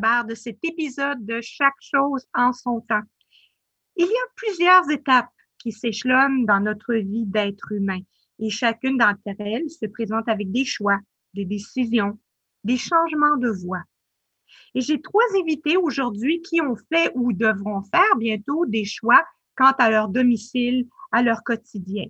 barre de cet épisode de Chaque chose en son temps. Il y a plusieurs étapes qui s'échelonnent dans notre vie d'être humain et chacune d'entre elles se présente avec des choix, des décisions, des changements de voie. Et j'ai trois invités aujourd'hui qui ont fait ou devront faire bientôt des choix quant à leur domicile, à leur quotidien.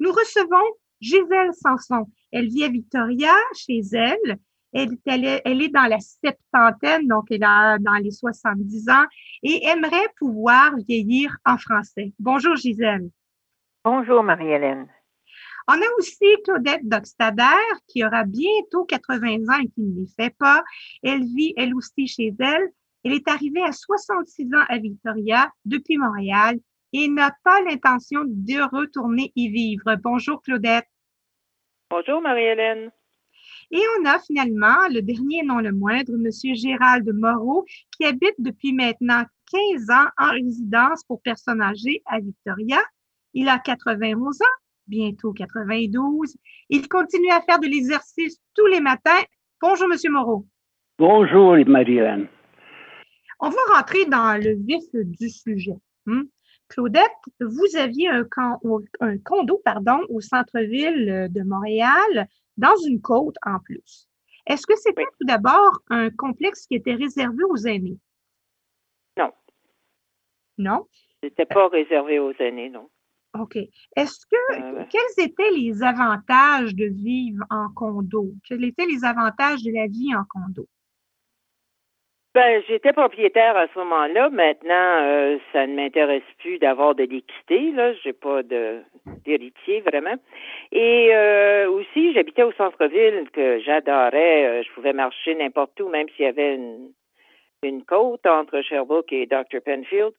Nous recevons Gisèle Sanson. Elle vit à Victoria, chez elle. Elle, est, elle est dans la septantaine, donc elle a dans les 70 ans et aimerait pouvoir vieillir en français. Bonjour Gisèle. Bonjour Marie-Hélène. On a aussi Claudette Doxtader qui aura bientôt 80 ans et qui ne les fait pas. Elle vit elle aussi chez elle. Elle est arrivée à 66 ans à Victoria depuis Montréal et n'a pas l'intention de retourner y vivre. Bonjour Claudette. Bonjour Marie-Hélène. Et on a finalement le dernier non le moindre, M. Gérald Moreau, qui habite depuis maintenant 15 ans en résidence pour personnes âgées à Victoria. Il a 91 ans bientôt 92. Il continue à faire de l'exercice tous les matins. Bonjour, Monsieur Moreau. Bonjour, Marie-Hélène. On va rentrer dans le vif du sujet. Hmm? Claudette, vous aviez un, un condo pardon, au centre-ville de Montréal, dans une côte en plus. Est-ce que c'était tout d'abord un complexe qui était réservé aux aînés? Non. Non? C'était pas réservé aux aînés, non. OK. Est-ce que, quels étaient les avantages de vivre en condo? Quels étaient les avantages de la vie en condo? Ben, j'étais propriétaire à ce moment-là. Maintenant, euh, ça ne m'intéresse plus d'avoir de l'équité. Là, j'ai pas d'héritier vraiment. Et euh, aussi, j'habitais au centre-ville que j'adorais. Euh, je pouvais marcher n'importe où, même s'il y avait une une côte entre Sherbrooke et Dr. Penfield.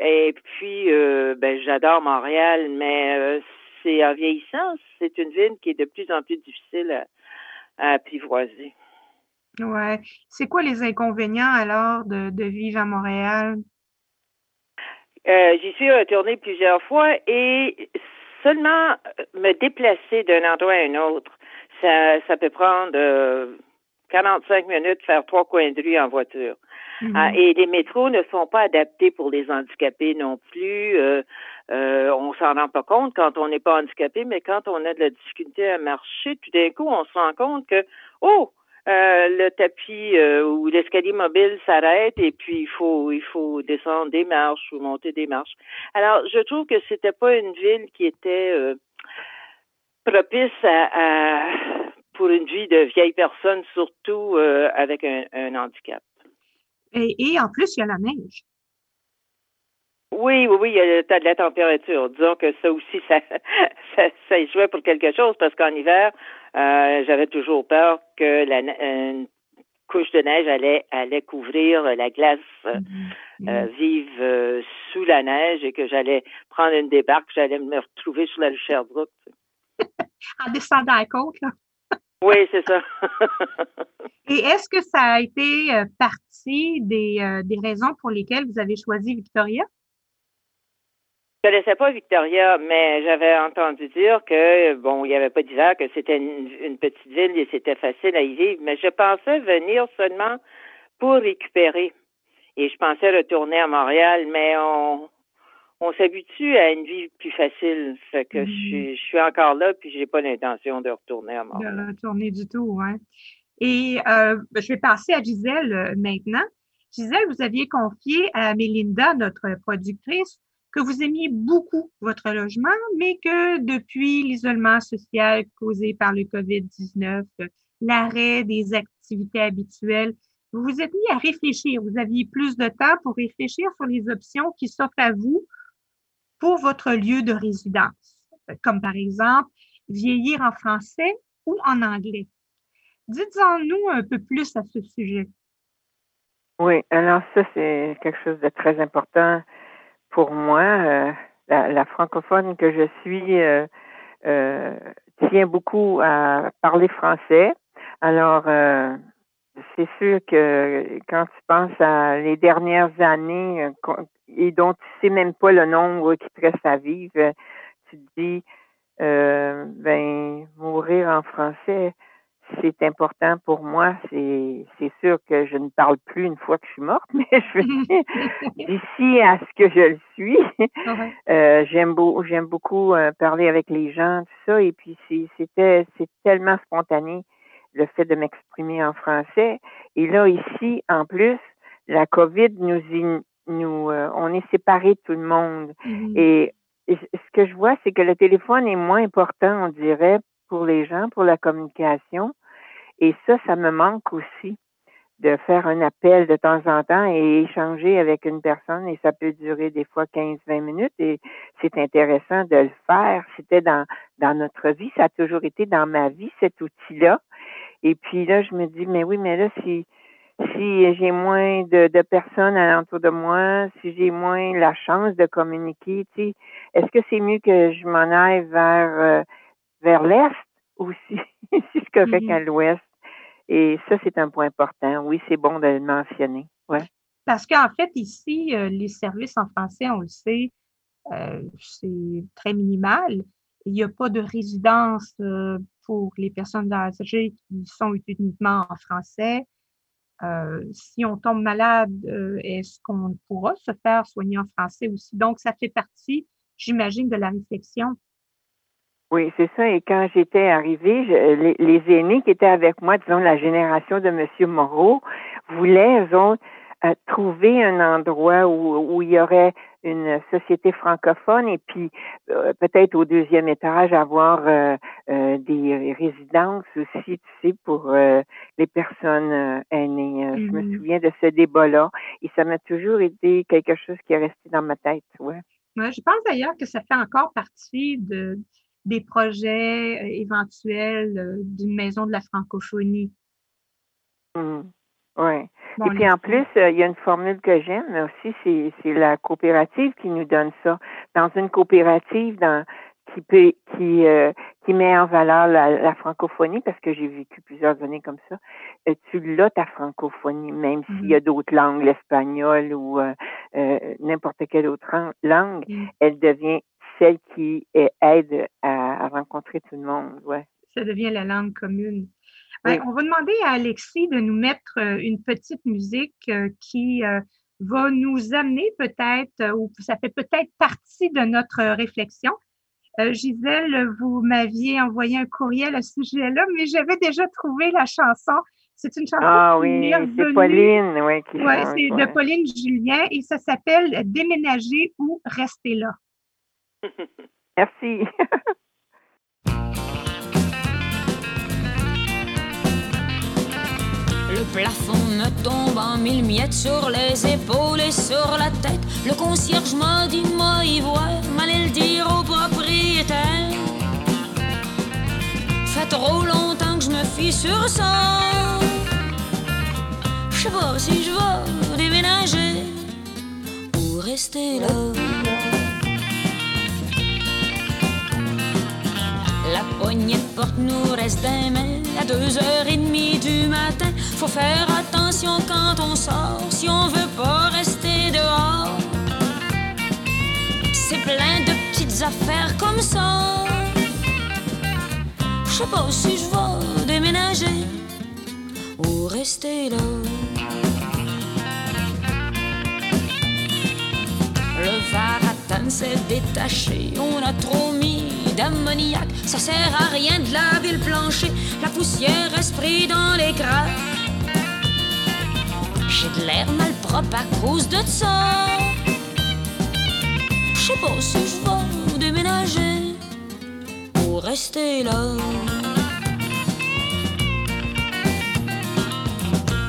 Et puis, euh, ben, j'adore Montréal, mais c'est en vieillissant, c'est une ville qui est de plus en plus difficile à, apprivoiser. Ouais. C'est quoi les inconvénients alors de, de vivre à Montréal? Euh, j'y suis retournée plusieurs fois et seulement me déplacer d'un endroit à un autre, ça, ça peut prendre 45 minutes, faire trois coins de rue en voiture. Ah, mhm. et les métros ne sont pas adaptés pour les handicapés non plus. Euh, euh, on s'en rend pas compte quand on n'est pas handicapé, mais quand on a de la difficulté à marcher, tout d'un coup, on se rend compte que, oh, euh, le tapis euh, ou l'escalier mobile s'arrête et puis il faut il faut descendre des marches ou monter des marches. Alors je trouve que c'était pas une ville qui était euh, propice à, pour une vie de vieille personne, surtout avec un handicap. Et, en plus, il y a la neige. Oui, oui, oui, il y a de la température. Disons que ça aussi, ça, ça, ça jouait pour quelque chose parce qu'en hiver, euh, j'avais toujours peur que la, une couche de neige allait, allait couvrir la glace euh, mm-hmm. euh, vive sous la neige et que j'allais prendre une débarque, j'allais me retrouver sur la Sherbrooke. en descendant à la côte, là. Oui, c'est ça. Et est-ce que ça a été euh, partie des, euh, des raisons pour lesquelles vous avez choisi Victoria? Je ne connaissais pas Victoria, mais j'avais entendu dire que, bon, il n'y avait pas d'hiver, que c'était une, petite ville et c'était facile à y vivre, mais je pensais venir seulement pour récupérer. Et je pensais retourner à Montréal, mais on, on s'habitue à une vie plus facile. Fait que je, suis, encore là, puis j'ai pas l'intention de retourner à Montréal. De retourner du tout, hein. Et euh, je vais passer à Gisèle euh, maintenant. Gisèle, vous aviez confié à Mélinda, notre productrice, que vous aimiez beaucoup votre logement, mais que depuis l'isolement social causé par le COVID-19, l'arrêt des activités habituelles, vous vous êtes mis à réfléchir. Vous aviez plus de temps pour réfléchir sur les options qui s'offrent à vous pour votre lieu de résidence, comme par exemple vieillir en français ou en anglais. Dites-en-nous un peu plus à ce sujet. Oui, alors ça, c'est quelque chose de très important pour moi. Euh, la, francophone que je suis euh, euh, tient beaucoup à parler français. Alors, c'est sûr que quand tu penses à les dernières années et dont tu sais même pas le nombre qui te reste à vivre, tu te dis, ben, mourir en français, c'est important pour moi. C'est, c'est sûr que je ne parle plus une fois que je suis morte, mais je d'ici à ce que je le suis, euh, j'aime, beau, j'aime beaucoup euh, parler avec les gens, tout ça. Et puis c'était, c'est tellement spontané le fait de m'exprimer en français. Et là ici, en plus, la COVID nous, nous, euh, on est séparés de tout le monde. Mm-hmm. Et, et ce que je vois, c'est que le téléphone est moins important, on dirait, pour les gens, pour la communication. Et ça, ça me manque aussi de faire un appel de temps en temps et échanger avec une personne et ça peut durer des fois 15-20 minutes et c'est intéressant de le faire. C'était dans, dans notre vie, ça a toujours été dans ma vie cet outil-là. Et puis là, je me dis, mais oui, mais là, si, si j'ai moins de, de personnes alentour de moi, si j'ai moins la chance de communiquer, tu sais, est-ce que c'est mieux que je m'en aille vers, euh, vers l'Est ou si, si je correct à l'Ouest? Et ça, c'est un point important. Oui, c'est bon de le mentionner. Ouais. Parce qu'en fait, ici, euh, les services en français, on le sait, euh, c'est très minimal. Il n'y a pas de résidence euh, pour les personnes âgées qui sont uniquement en français. si on tombe malade, est-ce qu'on pourra se faire soigner en français aussi? Donc, ça fait partie, j'imagine, de la réflexion oui, c'est ça. Et quand j'étais arrivée, les, les, aînés qui étaient avec moi, disons la génération de Monsieur Moreau, voulaient, eux autres, euh, trouver un endroit où, où il y aurait une société francophone et puis euh, peut-être au deuxième étage avoir euh, des résidences aussi, tu sais, pour les personnes aînées. Je me mm-hmm. souviens de ce débat-là et ça m'a toujours été quelque chose qui est resté dans ma tête. Ouais. ouais je pense d'ailleurs que ça fait encore partie de des projets euh, éventuels euh, d'une maison de la francophonie. Mmh. Oui. Et puis en plus, euh, il y a une formule que j'aime aussi, c'est la coopérative qui nous donne ça. Dans une coopérative dans, qui peut qui qui met en valeur la, francophonie parce que j'ai vécu plusieurs années comme ça. tu l'as ta francophonie, même s'il y a mmh. d'autres langues, l'espagnol ou n'importe quelle autre langue, mmh. elle devient celle qui aide à, rencontrer tout le monde. Ouais. Ça devient la langue commune. Ben, on va demander à Alexis de nous mettre euh, une petite musique euh, qui euh, va nous amener peut-être, ou ça fait peut-être partie de notre réflexion. Gisèle, vous m'aviez envoyé un courriel à ce sujet-là, mais j'avais déjà trouvé la chanson. C'est une chanson ah, oui, c'est Pauline, oui, qui c'est de Pauline Julien et ça s'appelle Déménager ou rester là. Merci. Le plafond me tombe en mille miettes sur les épaules et sur la tête. Le concierge m'a dit, moi y voir, m'allait le dire au propriétaire. Fait trop longtemps que je me fie sur ça. Je sais pas si je vais déménager ou rester là. La poignée de porte nous reste des mains à deux heures et demie du matin. Faut faire attention quand on sort si on veut pas rester dehors. C'est plein de petites affaires comme ça. Je sais pas si je vais déménager ou rester là. Le varatan s'est détaché, on a trop mis d'ammoniac. Ça sert à rien de laver le plancher, la poussière reste prise dans les cracks. J'ai de l'air malpropre à cause de ça. Je sais pas si je vais déménager ou rester là.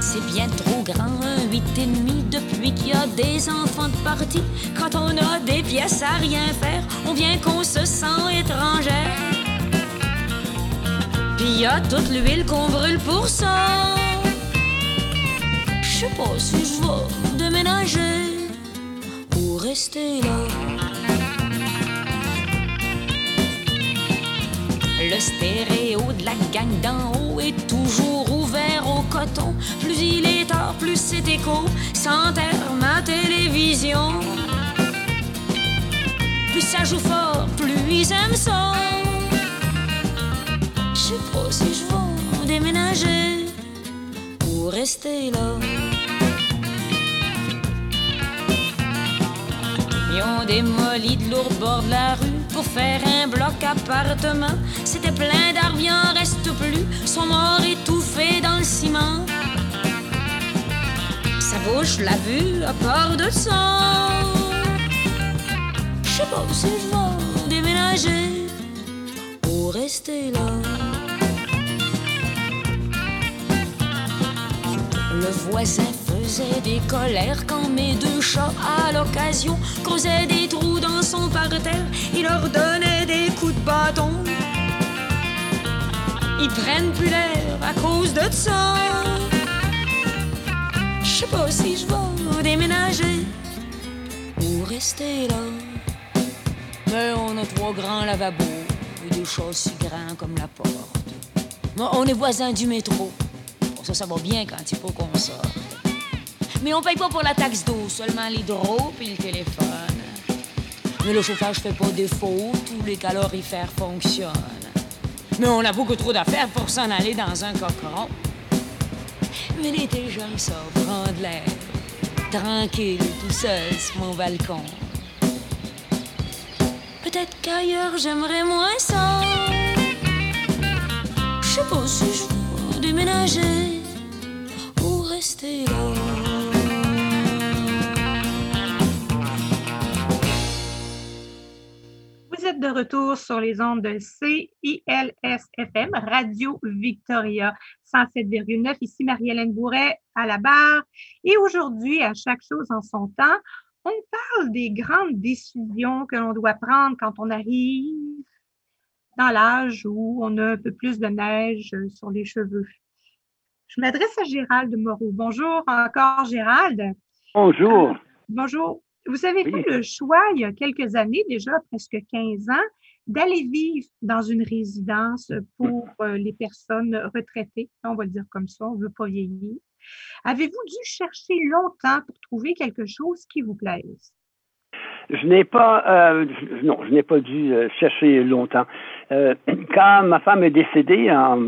C'est bien trop grand, un huit et demi depuis qu'il y a des enfants de partie. Quand on a des pièces à rien faire, on vient qu'on se sent étrangère. Puis y a toute l'huile qu'on brûle pour ça. Je sais pas si je vais déménager ou rester là. Le stéréo de la gang d'en haut est toujours Plus il est tard, plus c'est écho. Sans terre, ma télévision. Plus ça joue fort, plus ils aiment ça. Je sais pas si je vais déménager ou rester là. Ils ont démoli de lourds bords de la rue pour faire un bloc appartement. C'était plein d'arbres, il en reste plus, sont morts étouffés dans le ciment. Sa bouche l'a vu à part de sang. Je sais pas si je vais déménager ou rester là. Le voisin faisait des colères quand mes deux chats, à l'occasion, creusaient des trous dans son parterre. Il leur donnait des coups de bâton. Ils prennent plus l'air à cause de ça. Je sais pas si je vais déménager ou rester là. Mais on a trois grands lavabos et des choses si grands comme la porte. Mais on est voisins du métro. Bon, ça, ça va bien quand il faut qu'on sorte. Mais on paye pas pour la taxe d'eau, seulement l'hydro puis le téléphone. Mais le chauffage fait pas défaut, tous les calorifères fonctionnent. Mais on a beaucoup trop d'affaires pour s'en aller dans un cochon. Mais l'été, j'aime ça, prendre l'air, tranquille, tout seul sur mon balcon. Peut-être qu'ailleurs, j'aimerais moins ça. Je sais pas si je veux déménager ou rester là. Vous êtes de retour sur les ondes de CILSFM, Radio Victoria 107,9. Ici Marie-Hélène Bourret à la barre. Et aujourd'hui, à chaque chose en son temps, on parle des grandes décisions que l'on doit prendre quand on arrive dans l'âge où on a un peu plus de neige sur les cheveux. Je m'adresse à Gérald Moreau. Bonjour encore, Gérald. Bonjour. Bonjour. Vous avez Oui. fait le choix, il y a quelques années, déjà presque 15 ans, d'aller vivre dans une résidence pour euh, les personnes retraitées. On va le dire comme ça, on ne veut pas vieillir. Avez-vous dû chercher longtemps pour trouver quelque chose qui vous plaise? Je n'ai pas, euh, non, je n'ai pas dû euh, chercher longtemps. Euh, quand ma femme est décédée en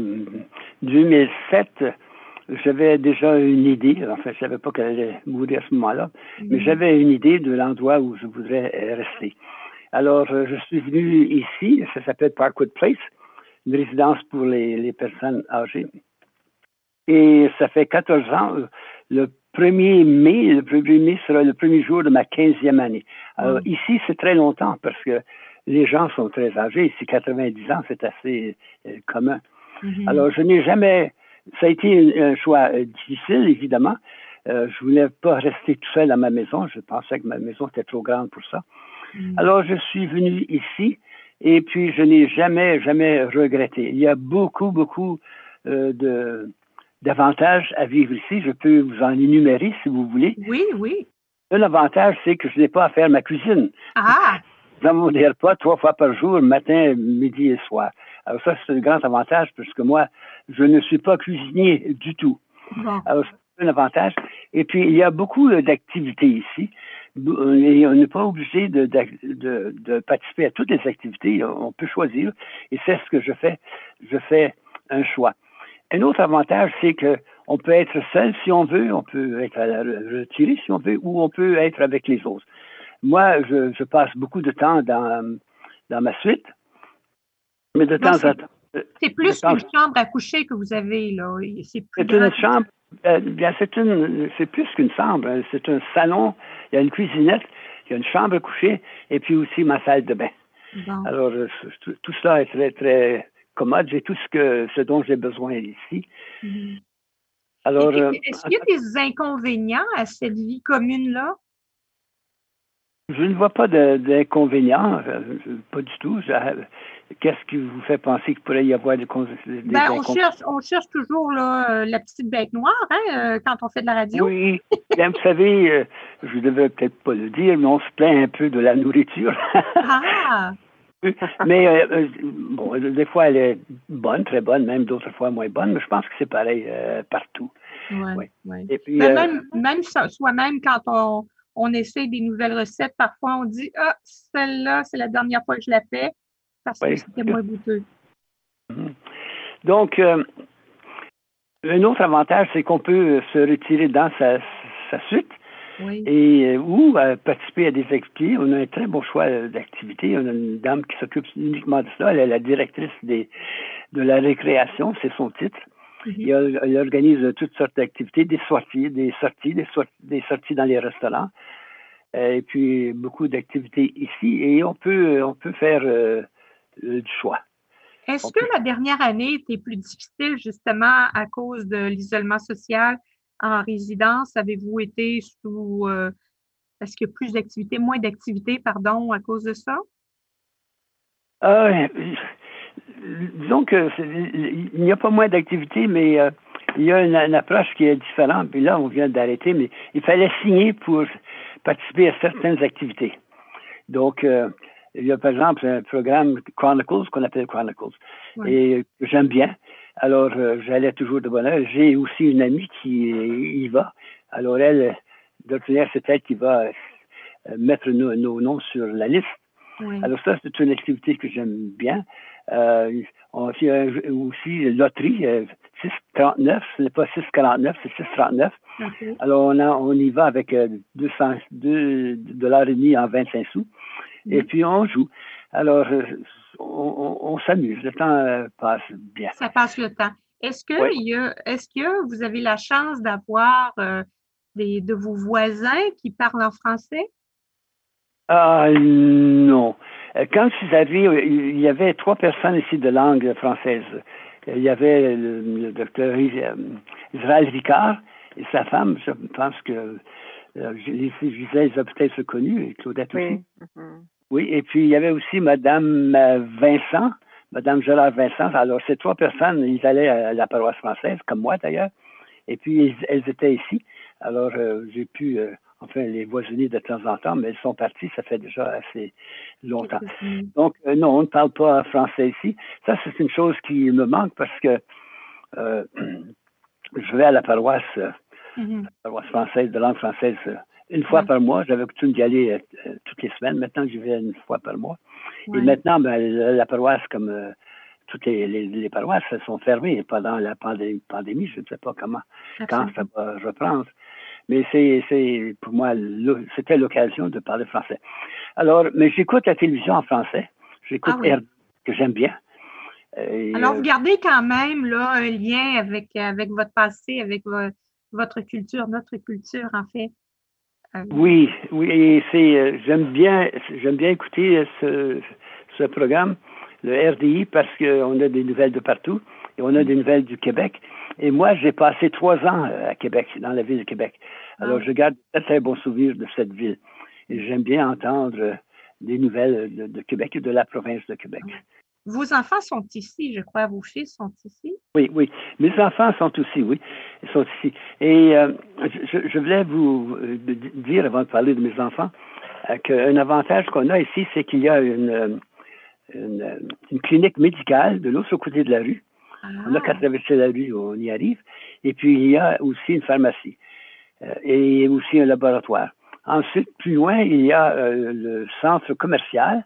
2007, j'avais déjà une idée. Enfin, je savais pas qu'elle allait mourir à ce moment-là, mais j'avais une idée de l'endroit où je voudrais euh, rester. Alors, euh, je suis venu ici. Ça s'appelle Parkwood Place, une résidence pour les, les personnes âgées. Et ça fait 14 ans. euh, Le 1er mai, le 1er mai sera le premier jour de ma 15e année. Alors, Mm. ici, c'est très longtemps parce que les gens sont très âgés. Ici, 90 ans, c'est assez euh, commun. Mhm. Alors, je n'ai jamais. Ça a été un, choix euh, difficile, évidemment. Euh, je voulais pas rester tout seul à ma maison. Je pensais que ma maison était trop grande pour ça. Mhm. Alors, je suis venu ici et puis je n'ai jamais, jamais regretté. Il y a beaucoup, beaucoup euh, de d'avantages à vivre ici. Je peux vous en énumérer si vous voulez. Oui, oui. Un avantage, c'est que je n'ai pas à faire ma cuisine. Ah, avons des repas trois fois par jour, matin, midi et soir. Alors ça, c'est un grand avantage parce que moi, je ne suis pas cuisinier du tout. bon. Alors, c'est un avantage. Et puis, il y a beaucoup euh, d'activités ici. Et on n'est pas obligé de, d'ac- de, de participer à toutes les activités. On peut choisir. Et c'est ce que je fais. Je fais un choix. Un autre avantage, c'est que on peut être seul si on veut, on peut être retiré si on veut, ou on peut être avec les autres. Moi, je, je passe beaucoup de temps dans, dans ma suite, mais de temps c'est- en temps. C'est plus qu'une chambre à coucher que vous avez, là. C'est une chambre. euh, bien, c'est une, c'est plus qu'une chambre. hein. C'est un salon. Il y a une cuisinette. Il y a une chambre à coucher et puis aussi ma salle de bain. Bon. Alors, euh, tout, cela est très, très commode. J'ai tout ce que, ce dont j'ai besoin ici. Mhm. Alors, euh, Est-ce qu'il y a des inconvénients à cette vie commune-là? je ne vois pas d'inconvénients. Pas du tout. Qu'est-ce qui vous fait penser qu'il pourrait y avoir des, des Ben, on cherche, on cherche toujours là, euh, la petite bête noire hein, euh, quand on fait de la radio. Oui, bien, vous savez, euh, je ne devrais peut-être pas le dire, mais on se plaint un peu de la nourriture. Ah, mais euh, bon, des fois, elle est bonne, très bonne, même d'autres fois moins bonne, mais je pense que c'est pareil euh, partout. ouais. Et puis, Ben, euh, même, même so- soi-même, quand on, on essaie des nouvelles recettes, parfois on dit Ah, celle-là, c'est la dernière fois que je la fais parce que Oui. c'était moins goûteux. mhm. Donc, un autre avantage, c'est qu'on peut se retirer dans sa, sa suite et ou participer à des activités. On a un très bon choix d'activités. On a une dame qui s'occupe uniquement de ça. Elle est la directrice des, de la récréation, c'est son titre. Mhm. elle, organise toutes sortes d'activités, des sorties, des sorties, des, des sorties dans les restaurants, euh, et puis beaucoup d'activités ici. Et on peut, on peut faire euh, du choix. Est-ce que la dernière année était plus difficile justement à cause de l'isolement social en résidence? Avez-vous été sous... Euh, est-ce qu'il y a plus d'activités, moins d'activités, pardon, à cause de ça? Euh, disons qu'il n'y a pas moins d'activités, mais euh, il y a une, approche qui est différente. Puis là, on vient d'arrêter, mais il fallait signer pour participer à certaines activités. Donc, euh, il y a par exemple un programme Chronicles qu'on appelle Chronicles et j'aime bien. Alors, euh, j'allais toujours de bonne heure. J'ai aussi une amie qui y va. Alors, elle, d'ordinaire, c'est elle qui va mettre nos, nos noms sur la liste. Alors ça, c'est une activité que j'aime bien. Euh, on fait aussi loterie, 6,39, euh, ce n'est pas 6,49, c'est 6,39. Alors on, a, on y va avec 200, euh, dollars et demi en 25 sous. Et puis on joue. Alors on, s'amuse, le temps passe bien. Ça passe le temps. Est-ce que, il y a, est-ce que vous avez la chance d'avoir des, de vos voisins qui parlent en français? Ah non. Euh, quand je suis arrivé, il y avait trois personnes ici de langue française. Il y avait le, docteur euh, Israël Ricard et sa femme, je pense que euh, Gisèle les a peut-être connus, et Claudette oui. aussi. Mm-hmm. Oui, et puis il y avait aussi Madame Vincent, Madame Gérard Vincent. Alors, ces trois personnes, ils allaient à la paroisse française, comme moi d'ailleurs, et puis elles, étaient ici. Alors, j'ai pu enfin les voisiner de temps en temps, mais elles sont parties, ça fait déjà assez longtemps. Donc, euh, non, on ne parle pas français ici. Ça, c'est une chose qui me manque parce que euh, je vais à la paroisse, euh, mm-hmm. la paroisse française, de langue française, une fois par mois. J'avais coutume d'y aller toutes les semaines. Maintenant, j'y vais une fois par mois. Et maintenant, ben, la, paroisse, comme toutes les, les, paroisses, elles sont fermées pendant la pandémie. Je ne sais pas comment, quand ça va reprendre. Mais c'est, pour moi, c'était l'occasion de parler français. Alors, mais j'écoute la télévision en français. J'écoute ah que j'aime bien. Alors, vous euh, gardez quand même là, un lien avec, avec votre passé, avec votre culture, notre culture, en fait. Euh, oui, oui, c'est, euh, j'aime bien, j'aime bien écouter ce, ce programme, le RDI, parce qu'on a des nouvelles de partout et on a des nouvelles du Québec. Et moi, j'ai passé trois ans à Québec, dans la ville de Québec. Alors, ah. je garde très, très bon souvenir de cette ville. Et j'aime bien entendre des nouvelles de, Québec et de la province de Québec. Vos enfants sont ici, je crois. Vos fils sont ici? Oui, oui. Mes enfants sont ici, oui. Ils sont ici. Et euh, je, voulais vous euh, dire, avant de parler de mes enfants, euh, qu'un avantage qu'on a ici, c'est qu'il y a une, une, clinique médicale de l'autre côté de la rue. On n'a qu'à ah. traverser la rue, on y arrive. Et puis, il y a aussi une pharmacie et aussi un laboratoire. Ensuite, plus loin, il y a le centre commercial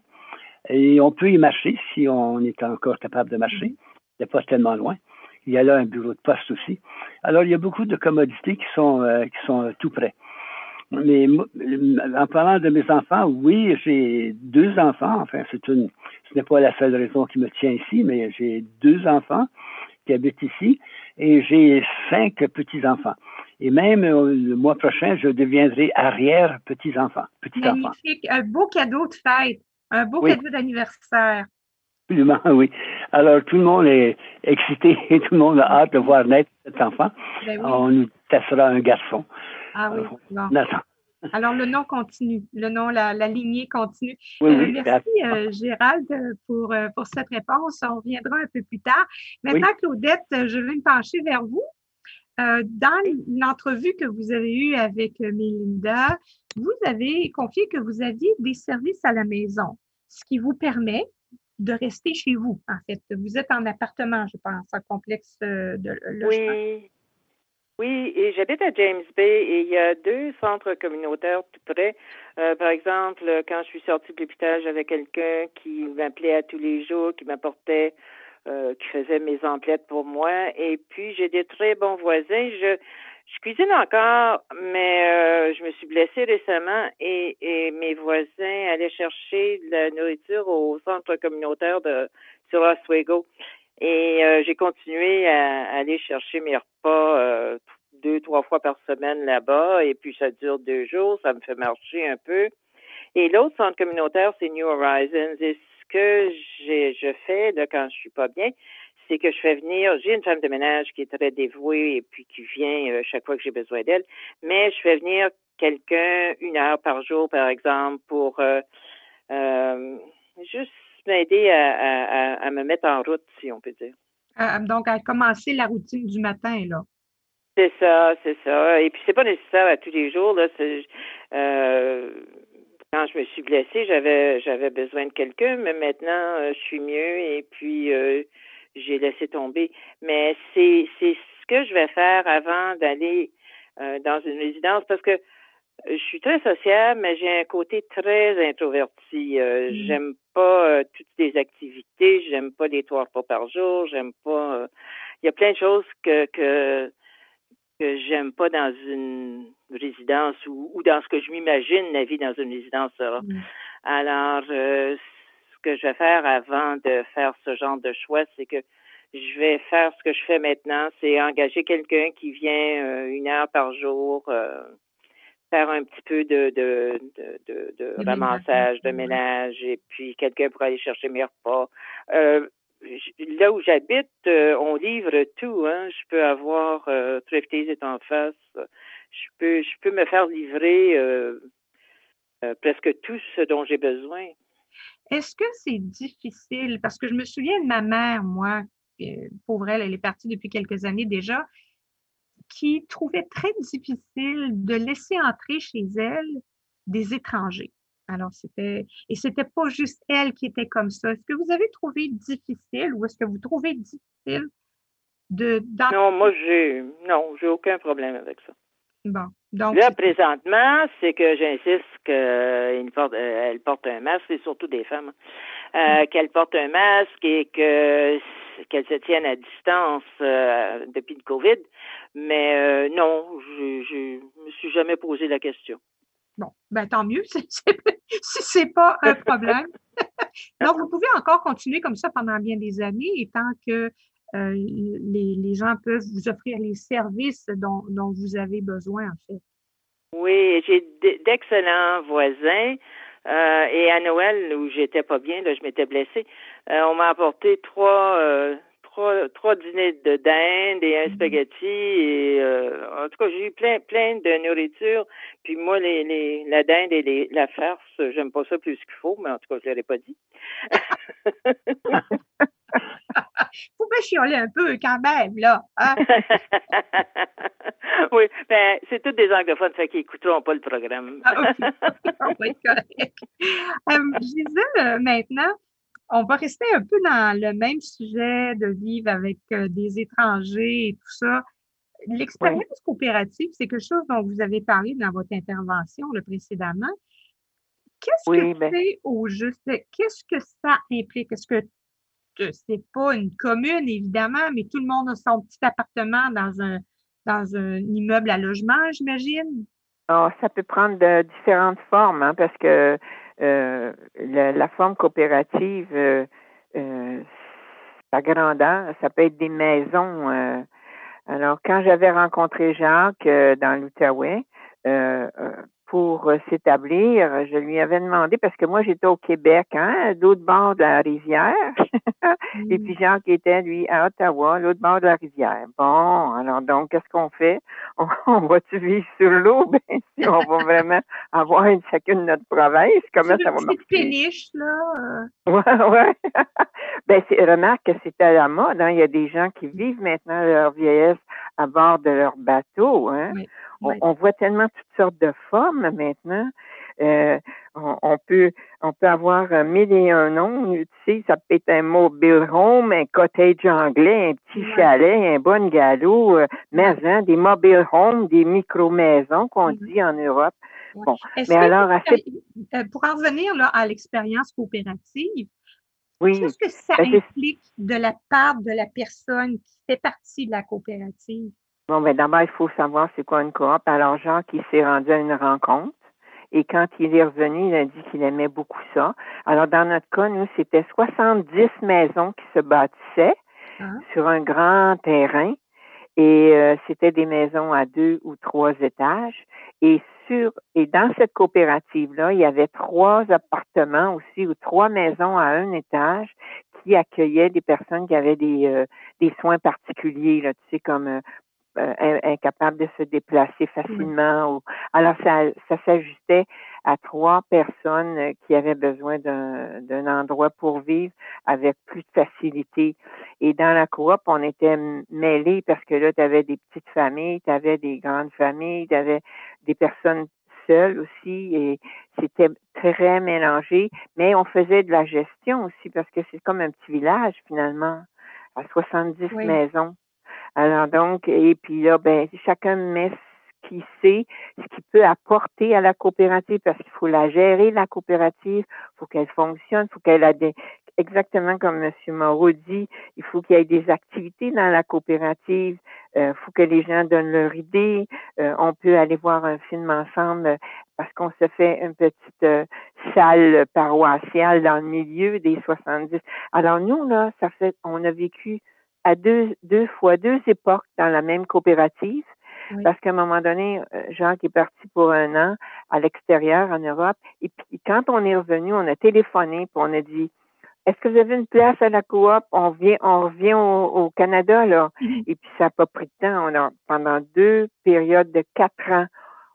et on peut y marcher si on est encore capable de marcher. Il n'est pas tellement loin. Il y a là un bureau de poste aussi. Alors, il y a beaucoup de commodités qui sont, euh, qui sont tout près. Mais en parlant de mes enfants, oui, j'ai deux enfants. Enfin, c'est une, ce n'est pas la seule raison qui me tient ici, mais j'ai deux enfants qui habitent ici et j'ai cinq petits-enfants. Et même euh, le mois prochain, je deviendrai arrière-petits-enfants. Petit Magnifique. Un beau cadeau de fête. Un beau cadeau d'anniversaire. Absolument, oui. Alors, tout le monde est excité et tout le monde a hâte de voir naître cet enfant. Ben On nous testera un garçon. Ah oui, Alors, le nom continue, le nom, la, lignée continue. Euh, merci, euh, Gérald, pour, pour cette réponse. On reviendra un peu plus tard. Maintenant, Claudette, je vais me pencher vers vous. Euh, dans l'entrevue que vous avez eue avec euh, Melinda, vous avez confié que vous aviez des services à la maison, ce qui vous permet de rester chez vous, en fait. Vous êtes en appartement, je pense, en complexe euh, de logement. Oui. Oui, et j'habite à James Bay et il y a deux centres communautaires tout près. par exemple, quand je suis sortie de l'hôpital, j'avais quelqu'un qui m'appelait à tous les jours, qui m'apportait qui faisait mes emplettes pour moi. Et puis, j'ai des très bons voisins. Je, je cuisine encore, mais je me suis blessée récemment et, et mes voisins allaient chercher de la nourriture au centre communautaire de sur Oswego. Et j'ai continué à, aller chercher mes repas deux, trois fois par semaine là-bas. Et puis, ça dure deux jours. Ça me fait marcher un peu. Et l'autre centre communautaire, c'est New Horizons. Que je fais là, quand je suis pas bien, c'est que je fais venir, j'ai une femme de ménage qui est très dévouée et puis qui vient euh, chaque fois que j'ai besoin d'elle, mais je fais venir quelqu'un une heure par jour, par exemple, pour euh, euh, juste m'aider à, à, me mettre en route, si on peut dire. donc, à commencer la routine du matin, là. C'est ça, c'est ça. Et puis c'est pas nécessaire à tous les jours. Là. Euh, quand je me suis blessée, j'avais j'avais besoin de quelqu'un, mais maintenant euh, je suis mieux et puis euh, j'ai laissé tomber. Mais c'est c'est ce que je vais faire avant d'aller euh, dans une résidence parce que je suis très sociable, mais j'ai un côté très introverti. Mm. J'aime pas toutes les activités, j'aime pas les trois repas par jour, j'aime pas. Il y a plein de choses que que que j'aime pas dans une résidence ou, dans ce que je m'imagine la vie dans une résidence sera. Mm. Alors, euh, ce que je vais faire avant de faire ce genre de choix, c'est que je vais faire ce que je fais maintenant, c'est engager quelqu'un qui vient euh, une heure par jour euh, faire un petit peu de, de, de, de, ramassage, de ménage, et puis quelqu'un pour aller chercher mes repas là où j'habite, euh, on livre tout. Hein. Je peux avoir euh, est en face. Je peux, je peux me faire livrer euh, euh, presque tout ce dont j'ai besoin. Est-ce que c'est difficile? Parce que je me souviens de ma mère, moi, pauvre elle, elle est partie depuis quelques années déjà, qui trouvait très difficile de laisser entrer chez elle des étrangers. Alors, c'était, et c'était pas juste elle qui était comme ça. Est-ce que vous avez trouvé difficile ou est-ce que vous trouvez difficile de, Non, moi, j'ai, non, j'ai aucun problème avec ça. Bon. Donc, Là, présentement, c'est que j'insiste qu'elle porte, euh, porte un masque, c'est surtout des femmes, euh, mm. qu'elle porte un masque et que qu'elle se tienne à distance euh, depuis le COVID. Mais non, je, je me suis jamais posé la question. Bon, ben tant mieux, si c'est pas un problème. Donc, vous pouvez encore continuer comme ça pendant bien des années et tant que euh, les, les, gens peuvent vous offrir les services dont, dont vous avez besoin, en fait. Oui, j'ai d'excellents voisins. Euh, et à Noël, où j'étais pas bien, là, je m'étais blessée, euh, on m'a apporté trois trois, trois dîners de dinde et un mhm. spaghetti et euh, en tout cas j'ai eu plein plein de nourriture puis moi les, les la dinde et les, la farce j'aime pas ça plus qu'il faut mais en tout cas je l'aurais pas dit Vous pouvez chialer un peu quand même, là. Hein? oui, ben, c'est tous des anglophones, fait qu'ils n'écouteront pas le programme. ah, On va être correct. Euh, euh, maintenant, on va rester un peu dans le même sujet de vivre avec euh, des étrangers et tout ça. L'expérience coopérative, c'est quelque chose dont vous avez parlé dans votre intervention précédemment. Qu'est-ce que ben c'est au juste? Qu'est-ce que ça implique? Est-ce que c'est pas une commune, évidemment, mais tout le monde a son petit appartement dans un, dans un immeuble à logement, j'imagine? Oh, ça peut prendre de différentes formes, hein, parce que euh, la, forme coopérative, euh, euh, ça peut être des maisons. Euh. alors, quand j'avais rencontré Jacques dans l'Outaouais, pour euh, s'établir, je lui avais demandé, parce que moi j'étais au Québec, hein, l'autre bord de la rivière, et puis Jean qui était, lui, à Ottawa, l'autre bord de la rivière. Bon, alors donc, qu'est-ce qu'on fait? On, va-tu vivre sur l'eau? Ben, si on va vraiment avoir une, chacune notre province, comment ça va marcher? péniche, là. Euh. Ouais, ouais. ben, remarque que c'est à la mode, hein. Il y a des gens qui vivent maintenant leur vieillesse à bord de leur bateau, hein. On, voit tellement toutes sortes de formes maintenant. Euh, on, peut on peut avoir mille et un noms. Tu sais, ça peut être un mobile home, un cottage anglais, un petit chalet, un bon galop, euh, maison, des mobile homes, des micro-maisons qu'on dit en Europe. Bon, mais alors, euh, pour en revenir là, à l'expérience coopérative, Oui. Qu'est-ce que ça ben, implique de la part de la personne qui fait partie de la coopérative? Bon, ben d'abord, il faut savoir c'est quoi une coop. Alors, Jacques, il s'est rendu à une rencontre. Et quand il est revenu, il a dit qu'il aimait beaucoup ça. Alors, dans notre cas, nous, c'était 70 maisons qui se bâtissaient ah. sur un grand terrain. Et euh, c'était des maisons à deux ou trois étages. Et et dans cette coopérative-là, il y avait trois appartements aussi ou trois maisons à un étage qui accueillaient des personnes qui avaient des, euh, soins particuliers, tu sais, comme euh, euh, incapable de se déplacer facilement. Ou... Alors, ça, ça s'ajustait à trois personnes euh, qui avaient besoin d'un endroit pour vivre avec plus de facilité. Et dans la coop, on était mêlés parce que là, tu avais des petites familles, tu avais des grandes familles, tu avais des personnes seules aussi et c'était très mélangé, mais on faisait de la gestion aussi parce que c'est comme un petit village finalement à 70 maisons. Alors donc, et puis là, ben, chacun met ce qu'il sait, ce qu'il peut apporter à la coopérative, parce qu'il faut la gérer, la coopérative, faut qu'elle fonctionne, faut qu'elle ait des, exactement comme M. Moreau dit, il faut qu'il y ait des activités dans la coopérative, il euh, faut que les gens donnent leur idée, euh, on peut aller voir un film ensemble parce qu'on se fait une petite euh, salle paroissiale dans le milieu des 70. Alors nous, là, ça fait, on a vécu à deux, deux fois, deux époques dans la même coopérative. Parce qu'à un moment donné, euh, Jacques est parti pour un an à l'extérieur en Europe. Et puis quand on est revenu, on a téléphoné puis on a dit Est-ce que vous avez une place à la coop? On vient, on revient au, Canada, là. Mhm. Et puis ça n'a pas pris de temps. On a, pendant deux périodes de quatre ans,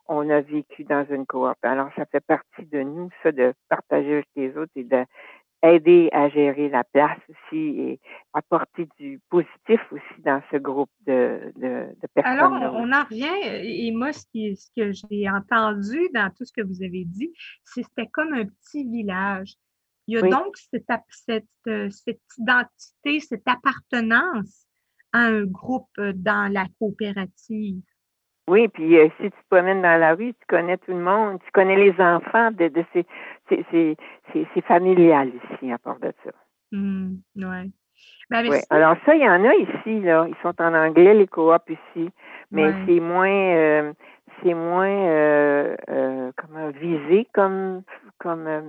on a vécu dans une coop. Alors, ça fait partie de nous, ça, de partager avec les autres et de, aider à gérer la place aussi et apporter du positif aussi dans ce groupe de, de, personnes. Alors, on en revient, et moi, ce, qui, ce que j'ai entendu dans tout ce que vous avez dit, c'est que c'était comme un petit village. Il y a donc cette, cette, cette identité, cette appartenance à un groupe dans la coopérative. Oui, puis euh, si tu te promènes dans la rue, tu connais tout le monde, tu connais les enfants de, de ces, c'est familial ici à part de ça. Mmh, ouais. Ben, ouais. Alors ça, il y en a ici, là. Ils sont en anglais, les coops ici. Mais c'est moins euh, c'est moins euh, euh, comment visé comme comme euh,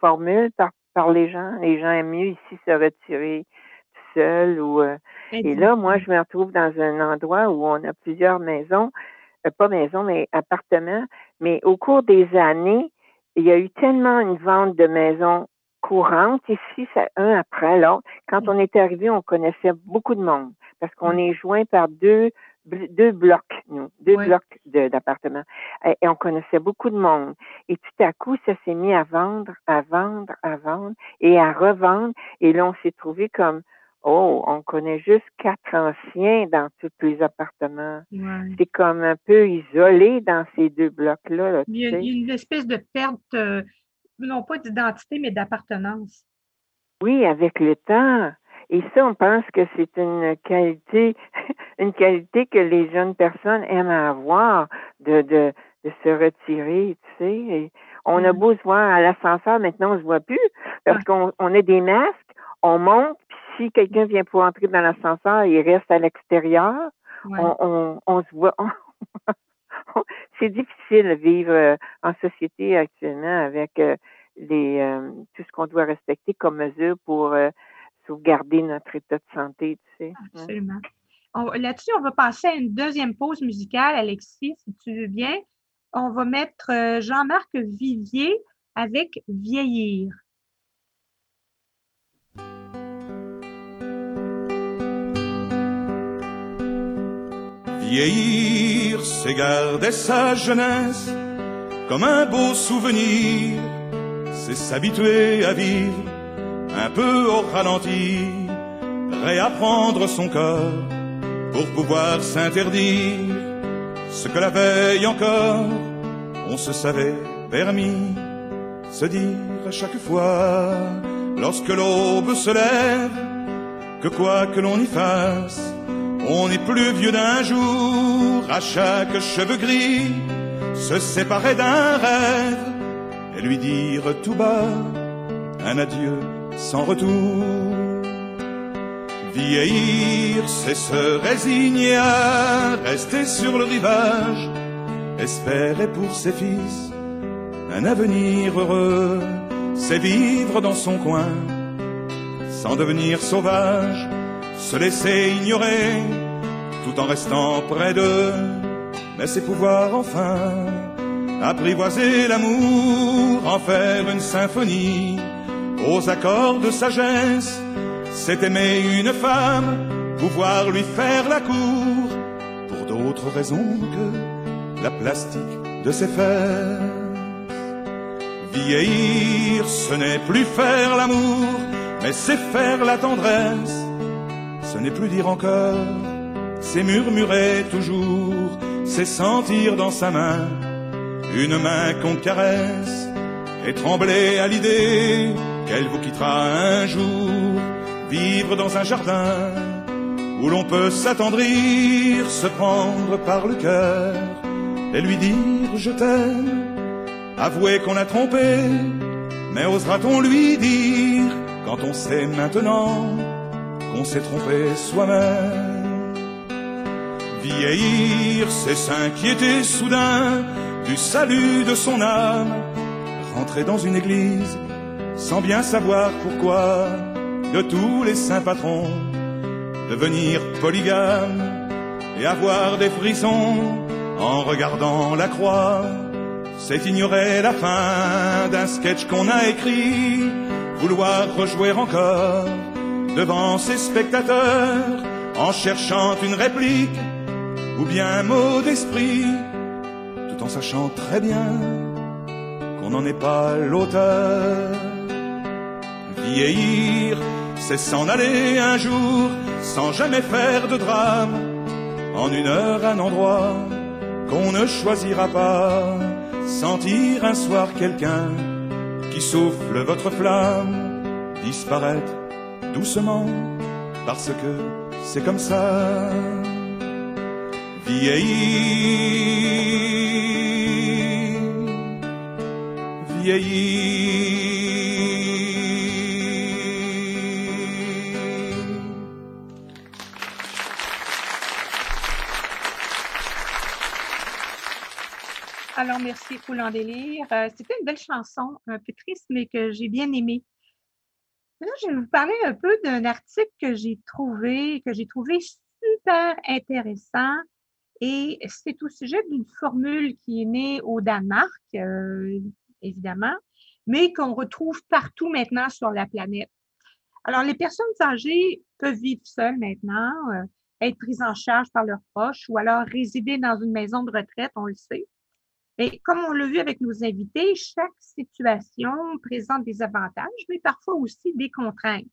formule par, par les gens. Les gens aiment mieux ici se retirer tout seul ou et là, moi, je me retrouve dans un endroit où on a plusieurs maisons euh, pas maison, mais appartement. Mais au cours des années, il y a eu tellement une vente de maisons courantes ici, un après l'autre. Quand on est arrivé, on connaissait beaucoup de monde parce qu'on est joint par deux deux blocs, nous, deux blocs d'appartements. Et, et, on connaissait beaucoup de monde. Et tout à coup, ça s'est mis à vendre, à vendre, à vendre et à revendre. Et là, on s'est trouvé comme Oh, on connaît juste quatre anciens dans tous les appartements. C'est comme un peu isolé dans ces deux blocs-là. il, y a, une espèce de perte, euh, non pas d'identité, mais d'appartenance. Oui, avec le temps. Et ça, on pense que c'est une qualité, une qualité que les jeunes personnes aiment avoir, de, de, de se retirer, tu sais. on a beau se voir à l'ascenseur, maintenant on se voit plus, parce qu'on on a des masques, on monte, si quelqu'un vient pour entrer dans l'ascenseur, il reste à l'extérieur. On, on, se voit. c'est difficile de vivre euh, en société actuellement avec euh, les euh, tout ce qu'on doit respecter comme mesure pour sauvegarder notre état de santé, tu sais. Hein. Absolument. Là-dessus, on va passer à une deuxième pause musicale, Alexis, si tu veux bien. On va mettre Jean-Marc Vivier avec Vieillir. Vieillir, c'est garder sa jeunesse comme un beau souvenir, c'est s'habituer à vivre un peu au ralenti, réapprendre son corps pour pouvoir s'interdire ce que la veille encore on se savait permis, se dire à chaque fois lorsque l'aube se lève que quoi que l'on y fasse, on est plus vieux d'un jour, à chaque cheveu gris, se séparer d'un rêve et lui dire tout bas un adieu sans retour. Vieillir, c'est se résigner à rester sur le rivage, espérer pour ses fils un avenir heureux, c'est vivre dans son coin, sans devenir sauvage, se laisser ignorer, tout en restant près d'eux, mais c'est pouvoir enfin apprivoiser l'amour, en faire une symphonie aux accords de sagesse, c'est aimer une femme, pouvoir lui faire la cour, pour d'autres raisons que la plastique de ses fesses. Vieillir, ce n'est plus faire l'amour, mais c'est faire la tendresse. Ce n'est plus dire encore, c'est murmurer toujours, c'est sentir dans sa main une main qu'on caresse et trembler à l'idée qu'elle vous quittera un jour, vivre dans un jardin où l'on peut s'attendrir, se prendre par le cœur et lui dire je t'aime. Avouer qu'on a trompé, mais osera-t-on lui dire, quand on sait maintenant qu'on s'est trompé soi-même. Vieillir, c'est s'inquiéter soudain du salut de son âme, rentrer dans une église sans bien savoir pourquoi, de tous les saints patrons, devenir polygame et avoir des frissons en regardant la croix. C'est ignorer la fin d'un sketch qu'on a écrit, vouloir rejouer encore devant ses spectateurs en cherchant une réplique ou bien un mot d'esprit, tout en sachant très bien qu'on n'en est pas l'auteur. Vieillir, c'est s'en aller un jour sans jamais faire de drame, en une heure, un endroit qu'on ne choisira pas sentir un soir quelqu'un qui souffle votre flamme disparaître doucement parce que c'est comme ça. Vieillir, vieillir. Alors, merci pour l'endélire. Euh, C'était une belle chanson, un peu triste, mais que j'ai bien aimée. Je vais vous parler un peu d'un article que j'ai trouvé, que j'ai trouvé super intéressant. Et c'est au sujet d'une formule qui est née au Danemark, euh, évidemment, mais qu'on retrouve partout maintenant sur la planète. Alors, les personnes âgées peuvent vivre seules maintenant, euh, être prises en charge par leurs proches ou alors résider dans une maison de retraite, on le sait. Mais comme on l'a vu avec nos invités, chaque situation présente des avantages, mais parfois aussi des contraintes.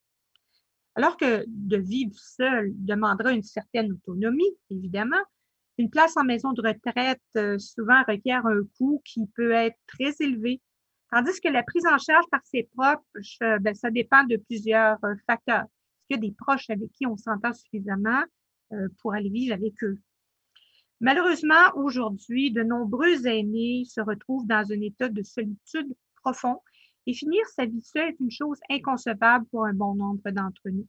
Alors que de vivre seul demandera une certaine autonomie, évidemment, une place en maison de retraite euh, souvent requiert un coût qui peut être très élevé, tandis que la prise en charge par ses proches, euh, ben, ça dépend de plusieurs euh, facteurs. Est-ce qu'il y a des proches avec qui on s'entend suffisamment pour aller vivre avec eux? Malheureusement, aujourd'hui, de nombreux aînés se retrouvent dans un état de solitude profond et finir sa vie seule est une chose inconcevable pour un bon nombre d'entre nous.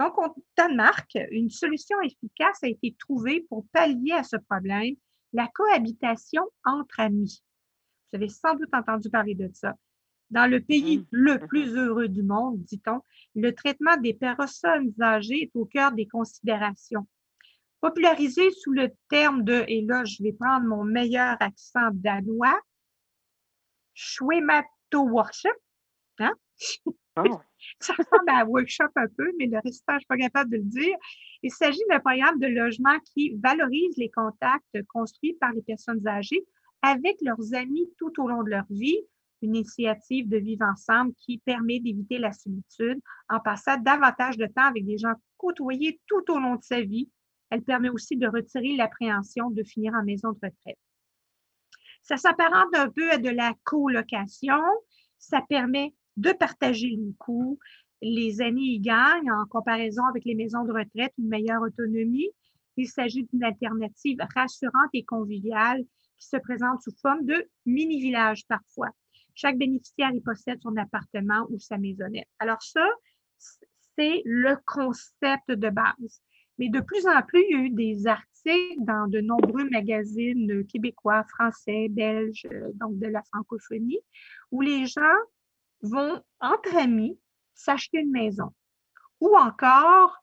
Donc, au Danemark, une solution efficace a été trouvée pour pallier à ce problème, la cohabitation entre amis. Vous avez sans doute entendu parler de ça. Dans le pays mmh. le plus heureux du monde, dit-on, le traitement des personnes âgées est au cœur des considérations popularisé sous le terme de, et là, je vais prendre mon meilleur accent danois, Schwemato Workshop. Hein? Oh. Ça ressemble à un workshop un peu, mais le restant, je ne suis pas capable de le dire. Il s'agit d'un programme de logement qui valorise les contacts construits par les personnes âgées avec leurs amis tout au long de leur vie, une initiative de vivre ensemble qui permet d'éviter la solitude en passant davantage de temps avec des gens côtoyés tout au long de sa vie elle permet aussi de retirer l'appréhension de finir en maison de retraite. Ça s'apparente un peu à de la colocation. Ça permet de partager les coûts. Les années y gagnent en comparaison avec les maisons de retraite, une meilleure autonomie. Il s'agit d'une alternative rassurante et conviviale qui se présente sous forme de mini-village parfois. Chaque bénéficiaire y possède son appartement ou sa maisonnette. Alors ça, c'est le concept de base. Mais de plus en plus, il y a eu des articles dans de nombreux magazines québécois, français, belges, euh, donc de la francophonie, où les gens vont, entre amis, s'acheter une maison. Ou encore,